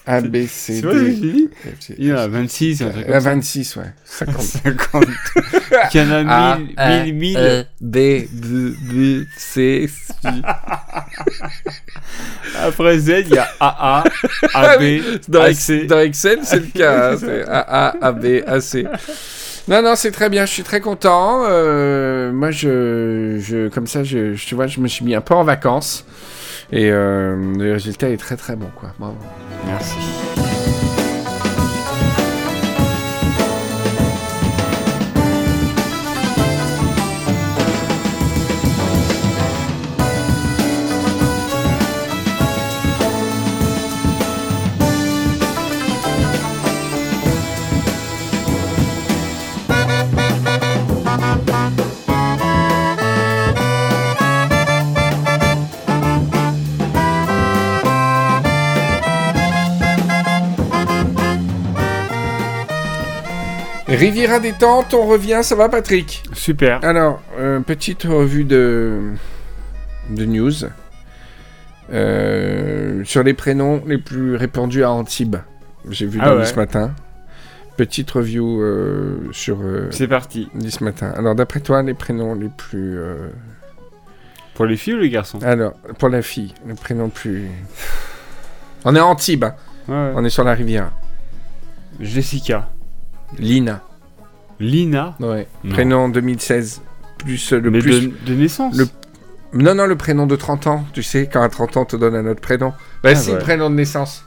A, B, C, c'est vrai D. G, Il y en a 26, un truc Euh, comme ça. 26, ouais. 50. 50. Il y en a 1000, 1000, 1000. E, B, D, D, C, Après Z, il y a AA, Ah AB, Dans, AC. Dans Excel, c'est le cas. hein, c'est A, A, A, B, A, C. Non, non, c'est très bien. Je suis très content. Euh, moi, je, je, comme ça, je, je- tu vois, je me suis mis un peu en vacances. Et euh, le résultat est très, très bon, quoi. Bravo. Merci. Riviera détente, on revient. Ça va, Patrick? Super. Alors, euh, petite revue de, de news Euh, sur les prénoms les plus répandus à Antibes. J'ai vu Ah dans le ouais. ce matin. Petite review euh, sur C'est parti. ce matin. Alors, d'après toi, les prénoms les plus. Pour les filles ou les garçons? Alors, pour la fille, le prénom plus. On est à Antibes, hein. Ouais, ouais. on est sur la rivière. Jessica. Lina. Lina. Ouais. Non. Prénom 2016. Plus euh, le Mais plus. de, de naissance. le- Non, non, le prénom de 30 ans. Tu sais, quand à 30 ans, on te donne un autre prénom. Bah, Ah, si, ouais. le prénom de naissance.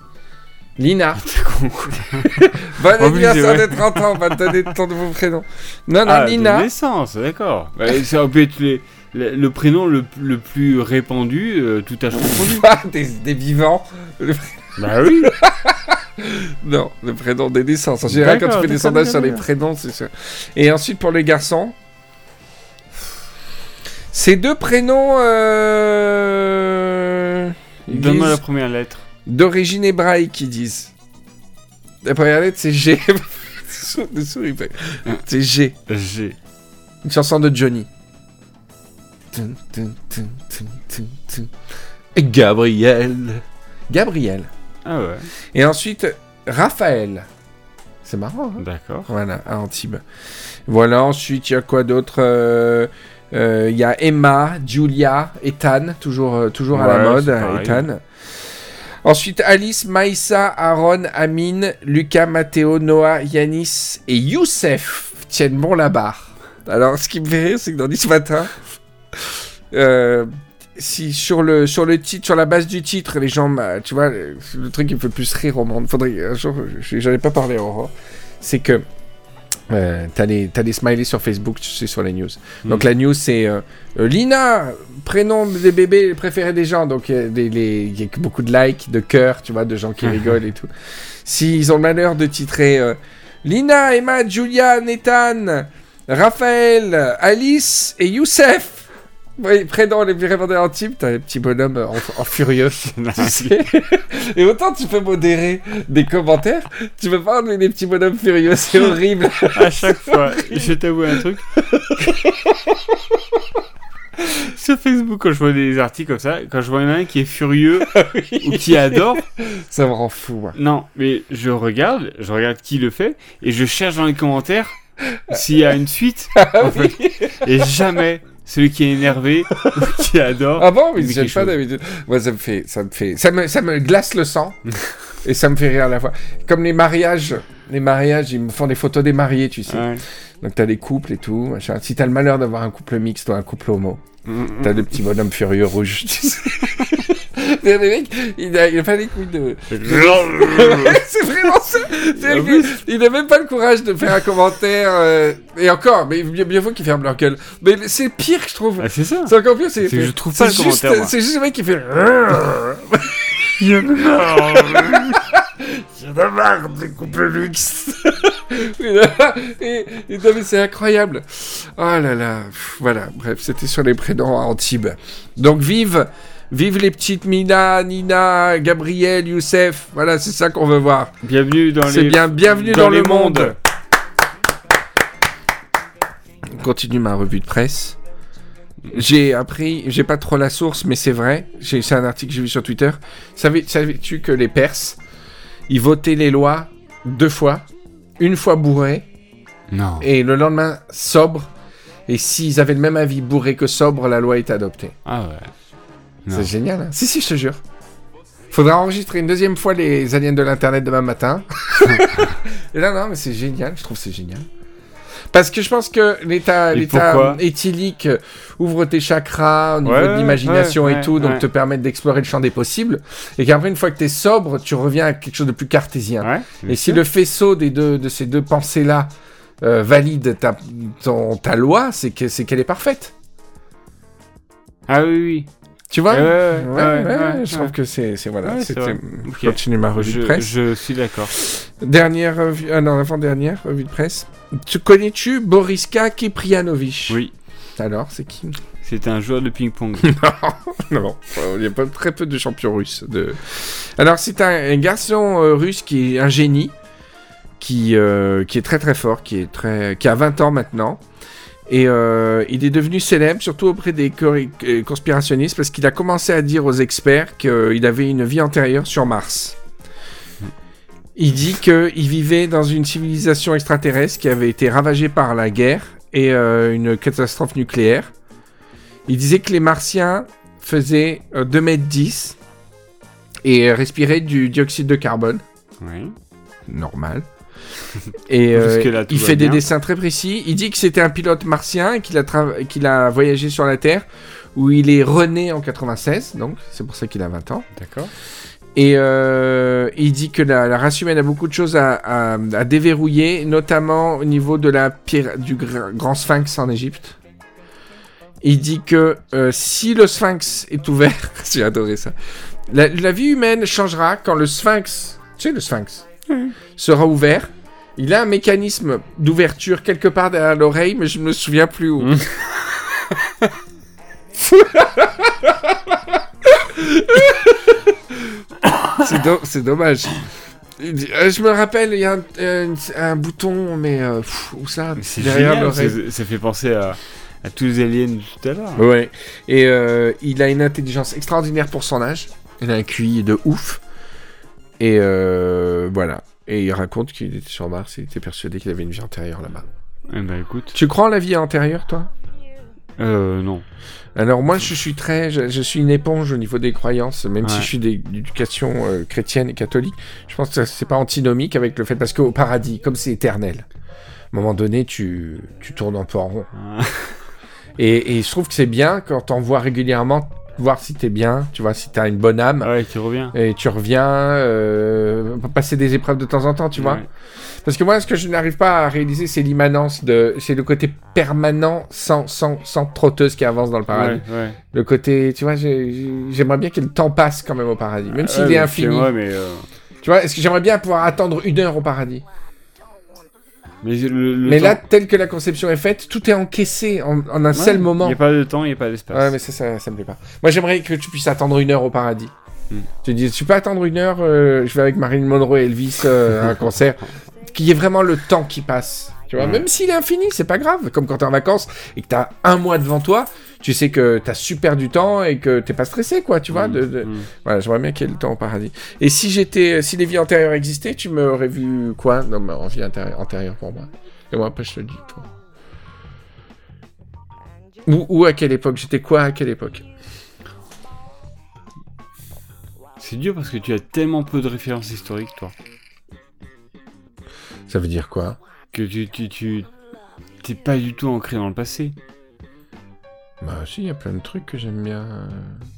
Lina. con. Bon anniversaire c'est de 30 ans, on va te donner ton nouveau prénom. Non, non, Ah, de Lina. naissance, d'accord. Bah, ça peut être les- le, le prénom le, le plus répandu, euh, tout confondu. Ah, des, des vivants. Le- bah oui. Non, le prénom des naissances. En général, quand tu fais des sondages sur les prénoms, c'est sûr. Et ensuite, pour les garçons, ces deux prénoms, euh, Donne-moi la première lettre. d'origine hébraïque, ils disent. La première lettre, c'est G. C'est G. G. Une chanson de Johnny. Gabriel. Gabriel. Ah ouais, Et ensuite, Raphaël. C'est marrant, hein d'accord. Voilà, à Antibes. Voilà, ensuite, il y a quoi d'autre Euh, euh, Il y a Emma, Julia, Ethan, toujours, euh, toujours à la mode. Ethan. Ensuite, Alice, Maïssa, Aaron, Amine, Lucas, Matteo, Noah, Yanis et Youssef tiennent bon la barre. Alors, ce qui me fait rire, c'est que dans 10 matin, euh, si sur le, sur le titre, sur la base du titre, les gens, bah, tu vois, le, le truc qui me fait plus rire au monde, faudrait, un jour, je- j'en ai pas parlé Aurore, c'est que euh, t'as des, t'as des smileys sur Facebook, tu sais, sur les news. Donc Mm. la news, c'est euh, euh, Lina, prénom des bébés préférés des gens. Donc il y a les- y beaucoup de likes, de cœurs, tu vois, de gens qui rigolent et tout. S'ils ont le malheur de titrer euh, Lina, Emma, Julia, Nathan, Raphaël, Alice et Youssef. Oui, prénom les plus répandus en type, t'as les petits bonhommes en, en furieux. tu sais. Et autant tu peux modérer des commentaires, tu peux pas enlever les petits bonhommes furieux, c'est horrible. à chaque fois, je t'avoue un truc. Sur Facebook, quand je vois des articles comme ça, quand je vois un qui est furieux ou qui adore, Ça me rend fou. moi. non, mais je regarde, je regarde qui le fait et je cherche dans les commentaires s'il y a une suite. en fait. Et jamais celui qui est énervé qui adore. Ah bon, mais j'aime pas d'habitude. Moi, ça me fait, ça me fait, ça me, ça me glace le sang et ça me fait rire à la fois. Comme les mariages, les mariages, ils me font des photos des mariés, tu sais. Ouais. Donc t'as des couples et tout. Machin. Si t'as le malheur d'avoir un couple mixte ou un couple homo, t'as le petit bonhomme furieux rouge. Tu sais. Mais le mec, il a, il a pas les couilles de. c'est vraiment ça. Que il n'a même pas le courage de faire un commentaire. euh, Et encore, mais bien, bien faut qu'ils ferment leur gueule. Mais c'est pire que je trouve. Ah, c'est ça. C'est encore pire, c'est. Je trouve pas le juste- commentaire. C'est juste le mec qui fait. Il y en a marre des couples mixtes. et, c'est incroyable. Oh là là. Pff, Voilà, bref, c'était sur les prénoms à Antibes. Donc vive, vive les petites Mina, Nina, Gabriel, Youssef. Voilà, c'est ça qu'on veut voir. Bienvenue dans C'est les. bien, bienvenue dans le monde. mondes. On continue ma revue de presse. J'ai appris, j'ai pas trop la source, mais c'est vrai. C'est un article que j'ai vu sur Twitter. Savais- Savais-tu que les Perses, ils votaient les lois deux fois, une fois bourrés Non. et le lendemain sobre. Et s'ils avaient le même avis bourré que sobre, la loi est adoptée. Ah ouais. C'est génial. Hein si si, je te jure. Faudra enregistrer une deuxième fois les aliens de l'internet demain matin. et là non, mais c'est génial. Je trouve que c'est génial. Parce que je pense que l'état, l'état éthylique euh, ouvre tes chakras au niveau Ouais, de l'imagination ouais, et tout, donc te permet d'explorer le champ des possibles. Et qu'après, une fois que t'es sobre, tu reviens à quelque chose de plus cartésien. Et si le faisceau des deux, de ces deux pensées-là euh, valide ta, ton- ta loi, c'est que c'est qu'elle est parfaite. Ah oui, oui. Tu vois Ouais, ouais, Ouais, je trouve que c'est voilà. C'était- vrai. je Ok. continue ma revue de Je, presse. je suis d'accord. Dernière revue, ah non, l'avant-dernière revue de presse. Tu connais-tu Boriska Kiprianovich? Oui. Alors, c'est qui? C'est un joueur de ping-pong. Non, euh, il y a pas très peu de champions russes. De... Alors, c'est un, un garçon euh, russe qui est un génie, qui, euh, qui est très très fort, qui, est très, qui a 20 ans maintenant. Et euh, il est devenu célèbre, surtout auprès des euh, conspirationnistes, parce qu'il a commencé à dire aux experts qu'il avait une vie antérieure sur Mars. Il dit qu'il vivait dans une civilisation extraterrestre qui avait été ravagée par la guerre et euh, une catastrophe nucléaire. Il disait que les Martiens faisaient euh, 2 mètres 10 et respiraient du dioxyde de carbone. oui. Normal. Et euh, il fait des dessins très précis. Il dit que c'était un pilote martien qu'il a, tra- qu'il a voyagé sur la Terre où il est rené en 96, donc c'est pour ça qu'il a 20 ans. D'accord. Et euh, il dit que la, la race humaine a beaucoup de choses à, à- à déverrouiller, notamment au niveau de la pyra- du gra- grand sphinx en Égypte. Il dit que euh, si le sphinx est ouvert, j'ai adoré ça, la, la vie humaine changera quand le sphinx, tu sais le sphinx, sera ouvert. Il a un mécanisme d'ouverture quelque part derrière l'oreille, mais je me souviens plus où. Mm. C'est do- c'est dommage. Euh, je me rappelle, il y a un, un- un bouton, mais euh, pff, où ça? C'est Derrière génial, l'oreille. ça, ça fait penser à, à tous les aliens de tout à l'heure. Ouais. Et euh, il a une intelligence extraordinaire pour son âge. Il a un QI de ouf. Et euh, voilà. Et il raconte qu'il était sur Mars, il était persuadé qu'il avait une vie antérieure là-bas. Eh ben écoute. Tu crois en la vie antérieure, toi? Euh, non. Alors moi, je suis très, je, je suis une éponge au niveau des croyances, même si je suis d'é- d'éducation euh, chrétienne et catholique. Je pense que c'est pas antinomique avec le fait parce qu'au paradis, comme c'est éternel, à un moment donné, tu, tu tournes un peu en rond. Ah. Et, et je trouve que c'est bien quand on voit régulièrement, voir si t'es bien, tu vois, si t'as une bonne âme. Ah ouais, tu reviens. Et tu reviens, euh, passer des épreuves de temps en temps, tu vois. Parce que moi, ce que je n'arrive pas à réaliser, c'est l'immanence de, c'est le côté permanent sans, sans, sans trotteuse qui avance dans le paradis. Ouais, ouais. Le côté, tu vois, j'ai- j'ai- j'aimerais bien que le temps passe quand même au paradis, même s'il Ouais, est infini. vrai, mais, euh, Tu vois, est-ce que j'aimerais bien pouvoir attendre une heure au paradis? Mais le, le Mais temps- là, tel que la conception est faite, tout est encaissé en, en un Ouais, seul moment. Il n'y a pas de temps, il n'y a pas d'espace. Ouais, mais ça, ça, ça me plaît pas. Moi, j'aimerais que tu puisses attendre une heure au paradis. Hmm. Tu dis, tu peux attendre une heure, euh, je vais avec Marilyn Monroe et Elvis euh, à un concert. Qu'il y ait vraiment le temps qui passe. Tu vois, même s'il est infini, c'est pas grave. Comme quand t'es en vacances et que t'as un mois devant toi, tu sais que t'as super du temps et que t'es pas stressé, quoi, tu vois. Mm, de- de- mm. Voilà, j'aimerais bien qu'il y ait le temps au paradis. Et si j'étais, si les vies antérieures existaient, tu m'aurais vu quoi? Non, mais en vie antérieure, antérieure pour moi. Et moi, après, je te le dis. toi. Ou, ou à quelle époque? J'étais quoi à quelle époque? C'est dur parce que tu as tellement peu de références historiques, toi. Ça veut dire quoi? Que tu, tu, tu, t'es pas du tout ancré dans le passé. Bah si, il y a plein de trucs que j'aime bien euh,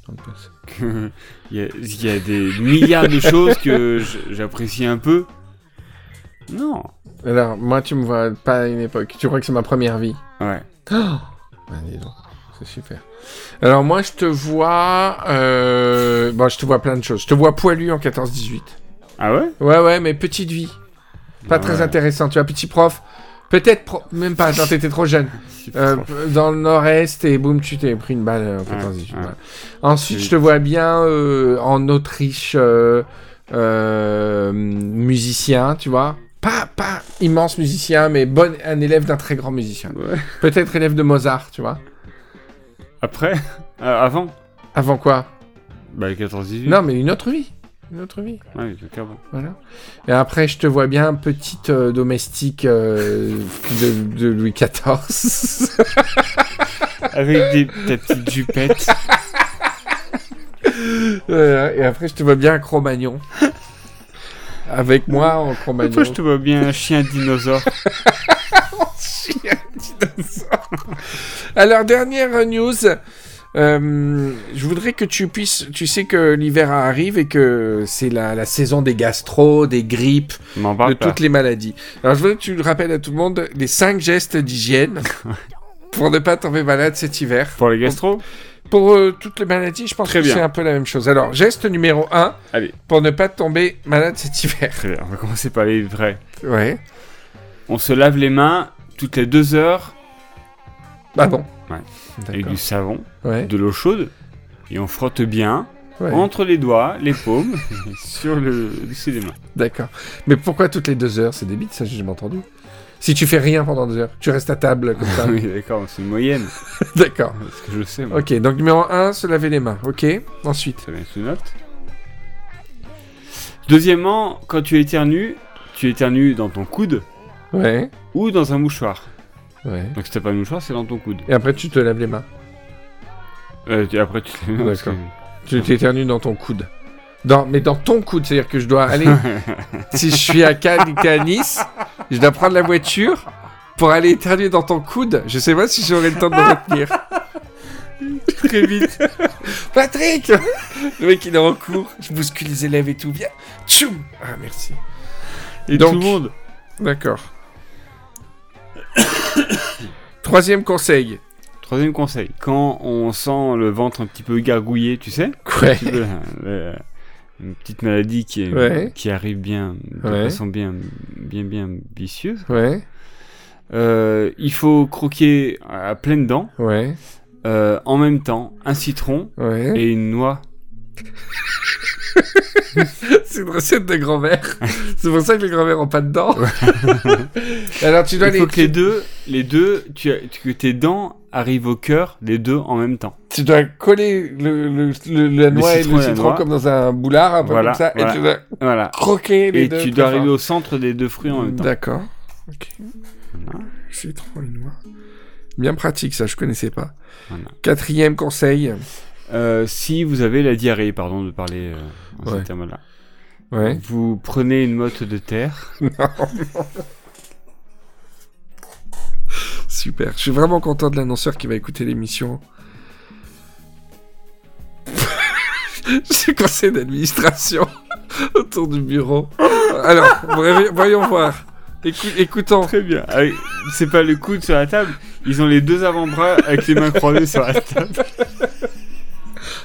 dans le passé. Il y, a, il y a des milliards de choses que j'apprécie un peu. Non. Alors, moi, tu me vois pas à une époque. Tu crois que c'est ma première vie Ouais. Ah, dis donc, c'est super. Alors moi, je te vois... Euh... Bon, je te vois plein de choses. Je te vois poilu en 14-18. Ah ouais? Ouais, ouais, mais petite vie. Pas Ah très ouais. intéressant. Tu vois, petit prof. Peut-être... pro- Même pas, attends, t'étais trop jeune. Euh, dans le nord-est, et boum, tu t'es pris une balle euh, en 14-18. ouais. voilà. Ensuite, je te vois bien euh, en Autriche, euh, euh, musicien, tu vois. Pas, pas immense musicien, mais bon, un élève d'un très grand musicien. Ouais. Peut-être élève de Mozart, tu vois. Après? Avant? Avant quoi? Bah, le 14-18. Non, mais une autre vie. Une autre vie, avant. voilà. Et après, je te vois bien petite euh, domestique euh, de, de Louis XIV. Avec des, ta petite jupette. Voilà. Et après, je te vois bien un Cro-Magnon. Avec moi en Cro-Magnon. Toi, je te vois bien un chien dinosaure. Chien dinosaure. Alors, dernière news. Euh, je voudrais que tu puisses. Tu sais que l'hiver arrive et que c'est la, la saison des gastro, des grippes, de pas. toutes les maladies. Alors, je voudrais que tu le rappelles à tout le monde les 5 gestes d'hygiène pour ne pas tomber malade cet hiver. Pour les gastro? Pour euh, toutes les maladies, je pense Très que c'est un peu la même chose. Alors, geste numéro 1 Allez. pour ne pas tomber malade cet hiver. Très bien, on va commencer par les vrais. Ouais. On se lave les mains toutes les deux heures Ah bon? Ouais. avec du savon, Ouais. de l'eau chaude, et on frotte bien ouais. entre les doigts, les paumes, sur le dessus des mains. D'accord. Mais pourquoi toutes les deux heures C'est débile, ça, j'ai jamais entendu. Si tu fais rien pendant deux heures, tu restes à table comme ça. oui, d'accord, c'est une moyenne, D'accord. ce que je sais. Moi. Ok, donc numéro 1, se laver les mains. Ok, ensuite. Je note. Deuxièmement, quand tu éternues, tu éternues dans ton coude Ouais. ou dans un mouchoir. Ouais. Donc si t'as pas de mouchoir, c'est dans ton coude. Et après, tu te laves les mains. Euh, après, tu D'accord. T'éternues dans ton coude. Dans, mais dans ton coude, c'est-à-dire que je dois aller. si je suis à Cannes et à Nice, je dois prendre la voiture pour aller éternuer dans ton coude. Je sais pas si j'aurai le temps de me retenir. très vite. Patrick Le mec, il est en cours. Je bouscule les élèves et tout. Viens. Tchoum Ah, merci. Et Donc- tout le monde. D'accord. Troisième conseil. Troisième conseil, quand on sent le ventre un petit peu gargouillé, tu sais, Ouais. un petit peu, euh, une petite maladie qui, est- Ouais. qui arrive bien, de Ouais. façon bien, bien, bien vicieuse. Euh, il faut croquer à pleines dents, euh, en même temps, un citron et une noix. c'est une recette de grand-mère. c'est pour ça que les grand-mères ont pas de dents. Alors tu dois Il faut les, que les deux, les deux, tu, que tes dents arrivent au cœur, les deux en même temps. tu dois coller le, le, le- la noix et le et citron comme dans un boulard, un peu Voilà, comme ça, voilà. et tu dois Voilà. croquer les Et deux. tu très dois arriver au centre des deux fruits en même temps. D'accord. Ok. Voilà. Citron et noix. Bien pratique, ça, je connaissais pas. Quatrième conseil. Euh, si vous avez la diarrhée, pardon de parler euh, en Ouais. ces termes-là, Ouais. vous prenez une motte de terre. Super. Je suis vraiment content de l'annonceur qui va écouter l'émission. J'ai conseil d'administration autour du bureau. Alors, voyons- voir. Écou- écoutons. Très bien. Avec- C'est pas le coude sur la table. Ils ont les deux avant-bras avec les mains croisées sur la table.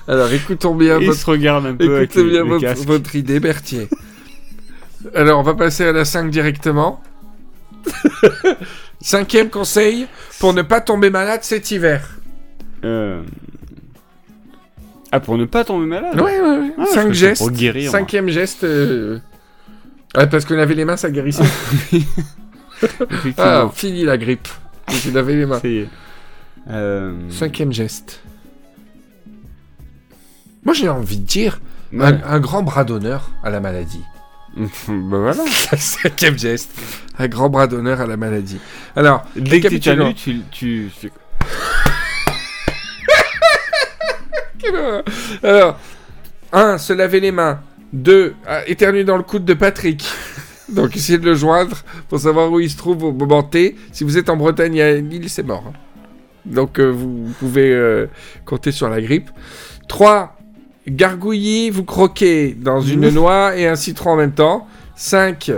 Alors, écoutons bien ils votre, se regardent un peu avec bien le votre, votre idée, Berthier. Alors, on va passer à la 5 directement. Cinquième conseil pour ne pas tomber malade cet hiver. Euh, Ah, pour ne pas tomber malade Ouais, ouais, ouais. Ah, Cinq gestes. Pour guérir. Cinquième geste. euh, ouais, parce que laver les mains, ça guérissait. Effectivement. Ah, fini la grippe. J'ai lavé les mains. Euh... Cinquième geste. Moi, j'ai envie de dire ouais. un, un grand bras d'honneur à la maladie. Bah voilà. Cinquième geste. Un grand bras d'honneur à la maladie. Alors, Dès que tu récapitulons. t'annules, tu. Alors, 1. Se laver les mains. 2. Éternuer dans le coude de Patrick. Donc, essayez de le joindre pour savoir où il se trouve au moment T. Si vous êtes en Bretagne et à Lille, c'est mort. hein. Donc, euh, vous pouvez euh, compter sur la grippe. 3. Gargouiller, vous croquez dans une noix et un citron en même temps. 5.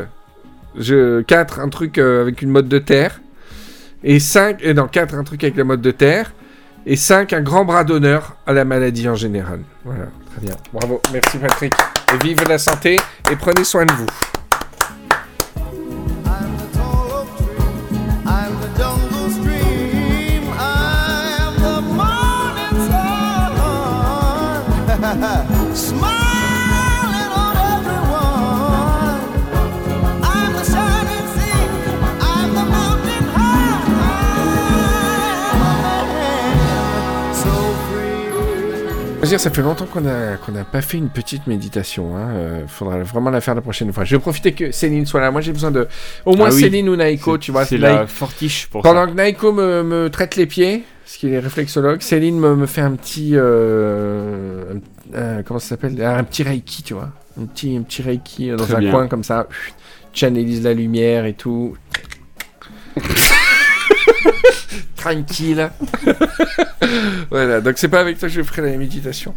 Je... 4. Un truc euh, avec une mode de terre. Et 5. Et non, 4. Un truc avec la mode de terre. Et 5, un grand bras d'honneur à la maladie en général. Voilà, très bien. Bravo, merci Patrick. Et vive la santé et prenez soin de vous. Dire, ça fait longtemps qu'on n'a pas fait une petite méditation. Hein. Euh, faudra vraiment la faire la prochaine fois. Je vais profiter que Céline soit là. Moi, j'ai besoin de au moins Ah oui. Céline ou Naiko, tu vois. C'est la fortiche pour Pendant ça. que Naiko me, me traite les pieds, parce qu'il est réflexologue, Céline me, me fait un petit euh, euh, comment ça s'appelle? Un petit reiki, tu vois. Un petit un petit reiki dans Très un bien. coin comme ça. Channelise la lumière et tout. Tranquille. voilà, donc c'est pas avec toi que je ferai la méditation.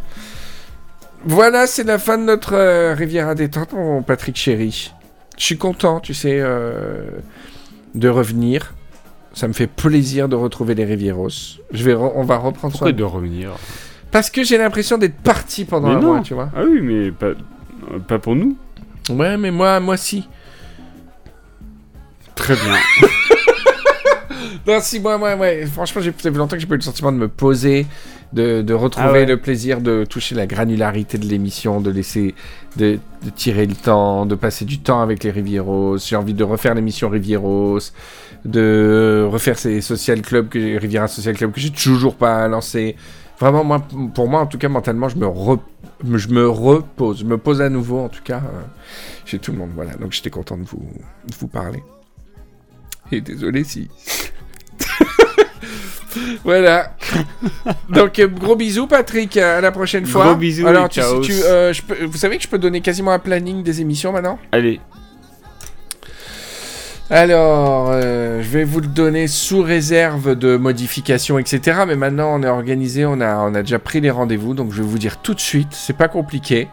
Voilà, c'est la fin de notre euh, rivière à détente, mon Patrick chéri. Je suis content, tu sais, euh, de revenir. Ça me fait plaisir de retrouver les Rivieros. Je vais on va reprendre Pourquoi soin. de revenir? Parce que j'ai l'impression d'être parti pendant Mais un non. mois, tu vois. Ah oui, mais pas, pas pour nous. Ouais, mais moi, moi si. Très bien. Non, si, moi, moi, ouais. Franchement, j'ai ça fait longtemps que j'ai pas eu le sentiment de me poser, de, de retrouver Ah ouais. le plaisir de toucher la granularité de l'émission, de laisser, de, de tirer le temps, de passer du temps avec les Rivieros. J'ai envie de refaire l'émission Rivieros, de refaire ces social clubs que Riviera Social Club que j'ai toujours pas lancé. Vraiment, moi, pour moi, en tout cas, mentalement, je me, re- je me repose, je me pose à nouveau, en tout cas, euh, chez tout le monde. Voilà, donc j'étais content de vous, de vous parler. Et désolé si. Voilà. Donc euh, gros bisous Patrick, à la prochaine fois. Gros bisous Alors tu, euh, je peux- vous savez que je peux donner quasiment un planning des émissions maintenant? Allez, Alors euh, je vais vous le donner sous réserve de modifications etc. Mais maintenant on est organisé, on a on a déjà pris les rendez-vous, donc je vais vous dire tout de suite. C'est pas compliqué.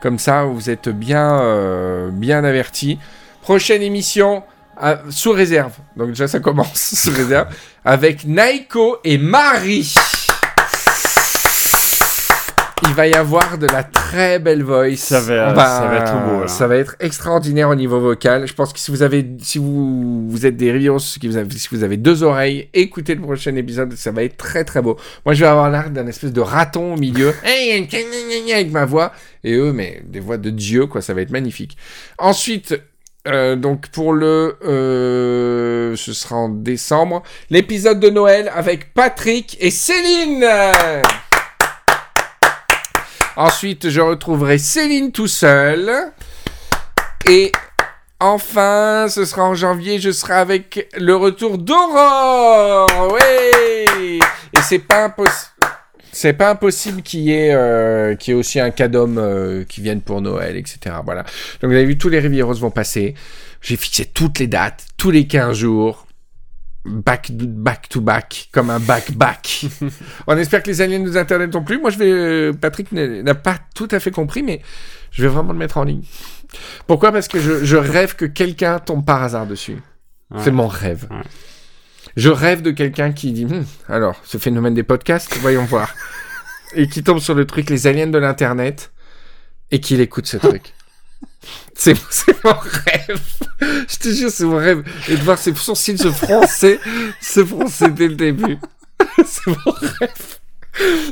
Comme ça vous êtes bien euh, bien avertis. Prochaine émission. à- sous réserve, donc déjà ça commence sous réserve, avec Naiko et Marie. il va y avoir de la très belle voice. Ça va- On ça va être beau, là. Ça va être extraordinaire au niveau vocal. Je pense que si vous avez, si vous, vous êtes des Riviros, si vous avez, si vous avez deux oreilles, écoutez le prochain épisode. Ça va être très très beau. Moi, je vais avoir l'air d'un espèce de raton au milieu, avec ma voix. Et eux, mais des voix de Dieu, quoi. Ça va être magnifique. Ensuite, euh, donc pour le, euh, ce sera en décembre, l'épisode de Noël avec Patrick et Céline. Ensuite, je retrouverai Céline tout seul. Et enfin, ce sera en janvier, je serai avec le retour d'Aurore. Oui. Et c'est pas impossible. C'est pas impossible qu'il y ait, euh, qu'il y ait aussi un cas d'homme euh, qui vienne pour Noël, etc. Voilà. Donc vous avez vu, tous les Rivieros vont passer. J'ai fixé toutes les dates, tous les 15 jours. Back, back to back, comme un back-back. On espère que les aliens nous Internet non plus. Moi, je vais. Patrick n'a n'a pas tout à fait compris, mais je vais vraiment le mettre en ligne. Pourquoi? Parce que je, je rêve que quelqu'un tombe par hasard dessus. Ouais. C'est mon rêve. Ouais. Je rêve de quelqu'un qui dit Hum, alors, ce phénomène des podcasts, voyons voir. Et qui tombe sur le truc les aliens de l'internet et qu'il écoute ce truc. C'est mon rêve. Je te jure, c'est mon rêve. Et de voir ses sourcils se froncer, se froncer dès le début. c'est mon rêve.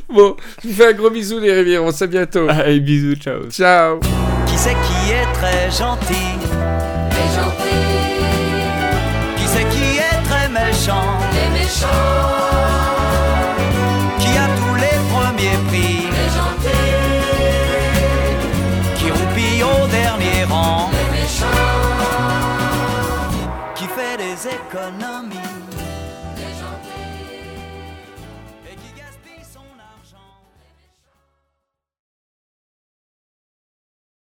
Bon, je vous fais un gros bisou les rivières. On se dit à bientôt. Allez, bisous, ciao. Ciao. Qui c'est qui est très gentil très méchant les méchants, Qui a tous les premiers prix. Les gentils, Qui roupille au dernier rang. Les méchants. Qui fait des économies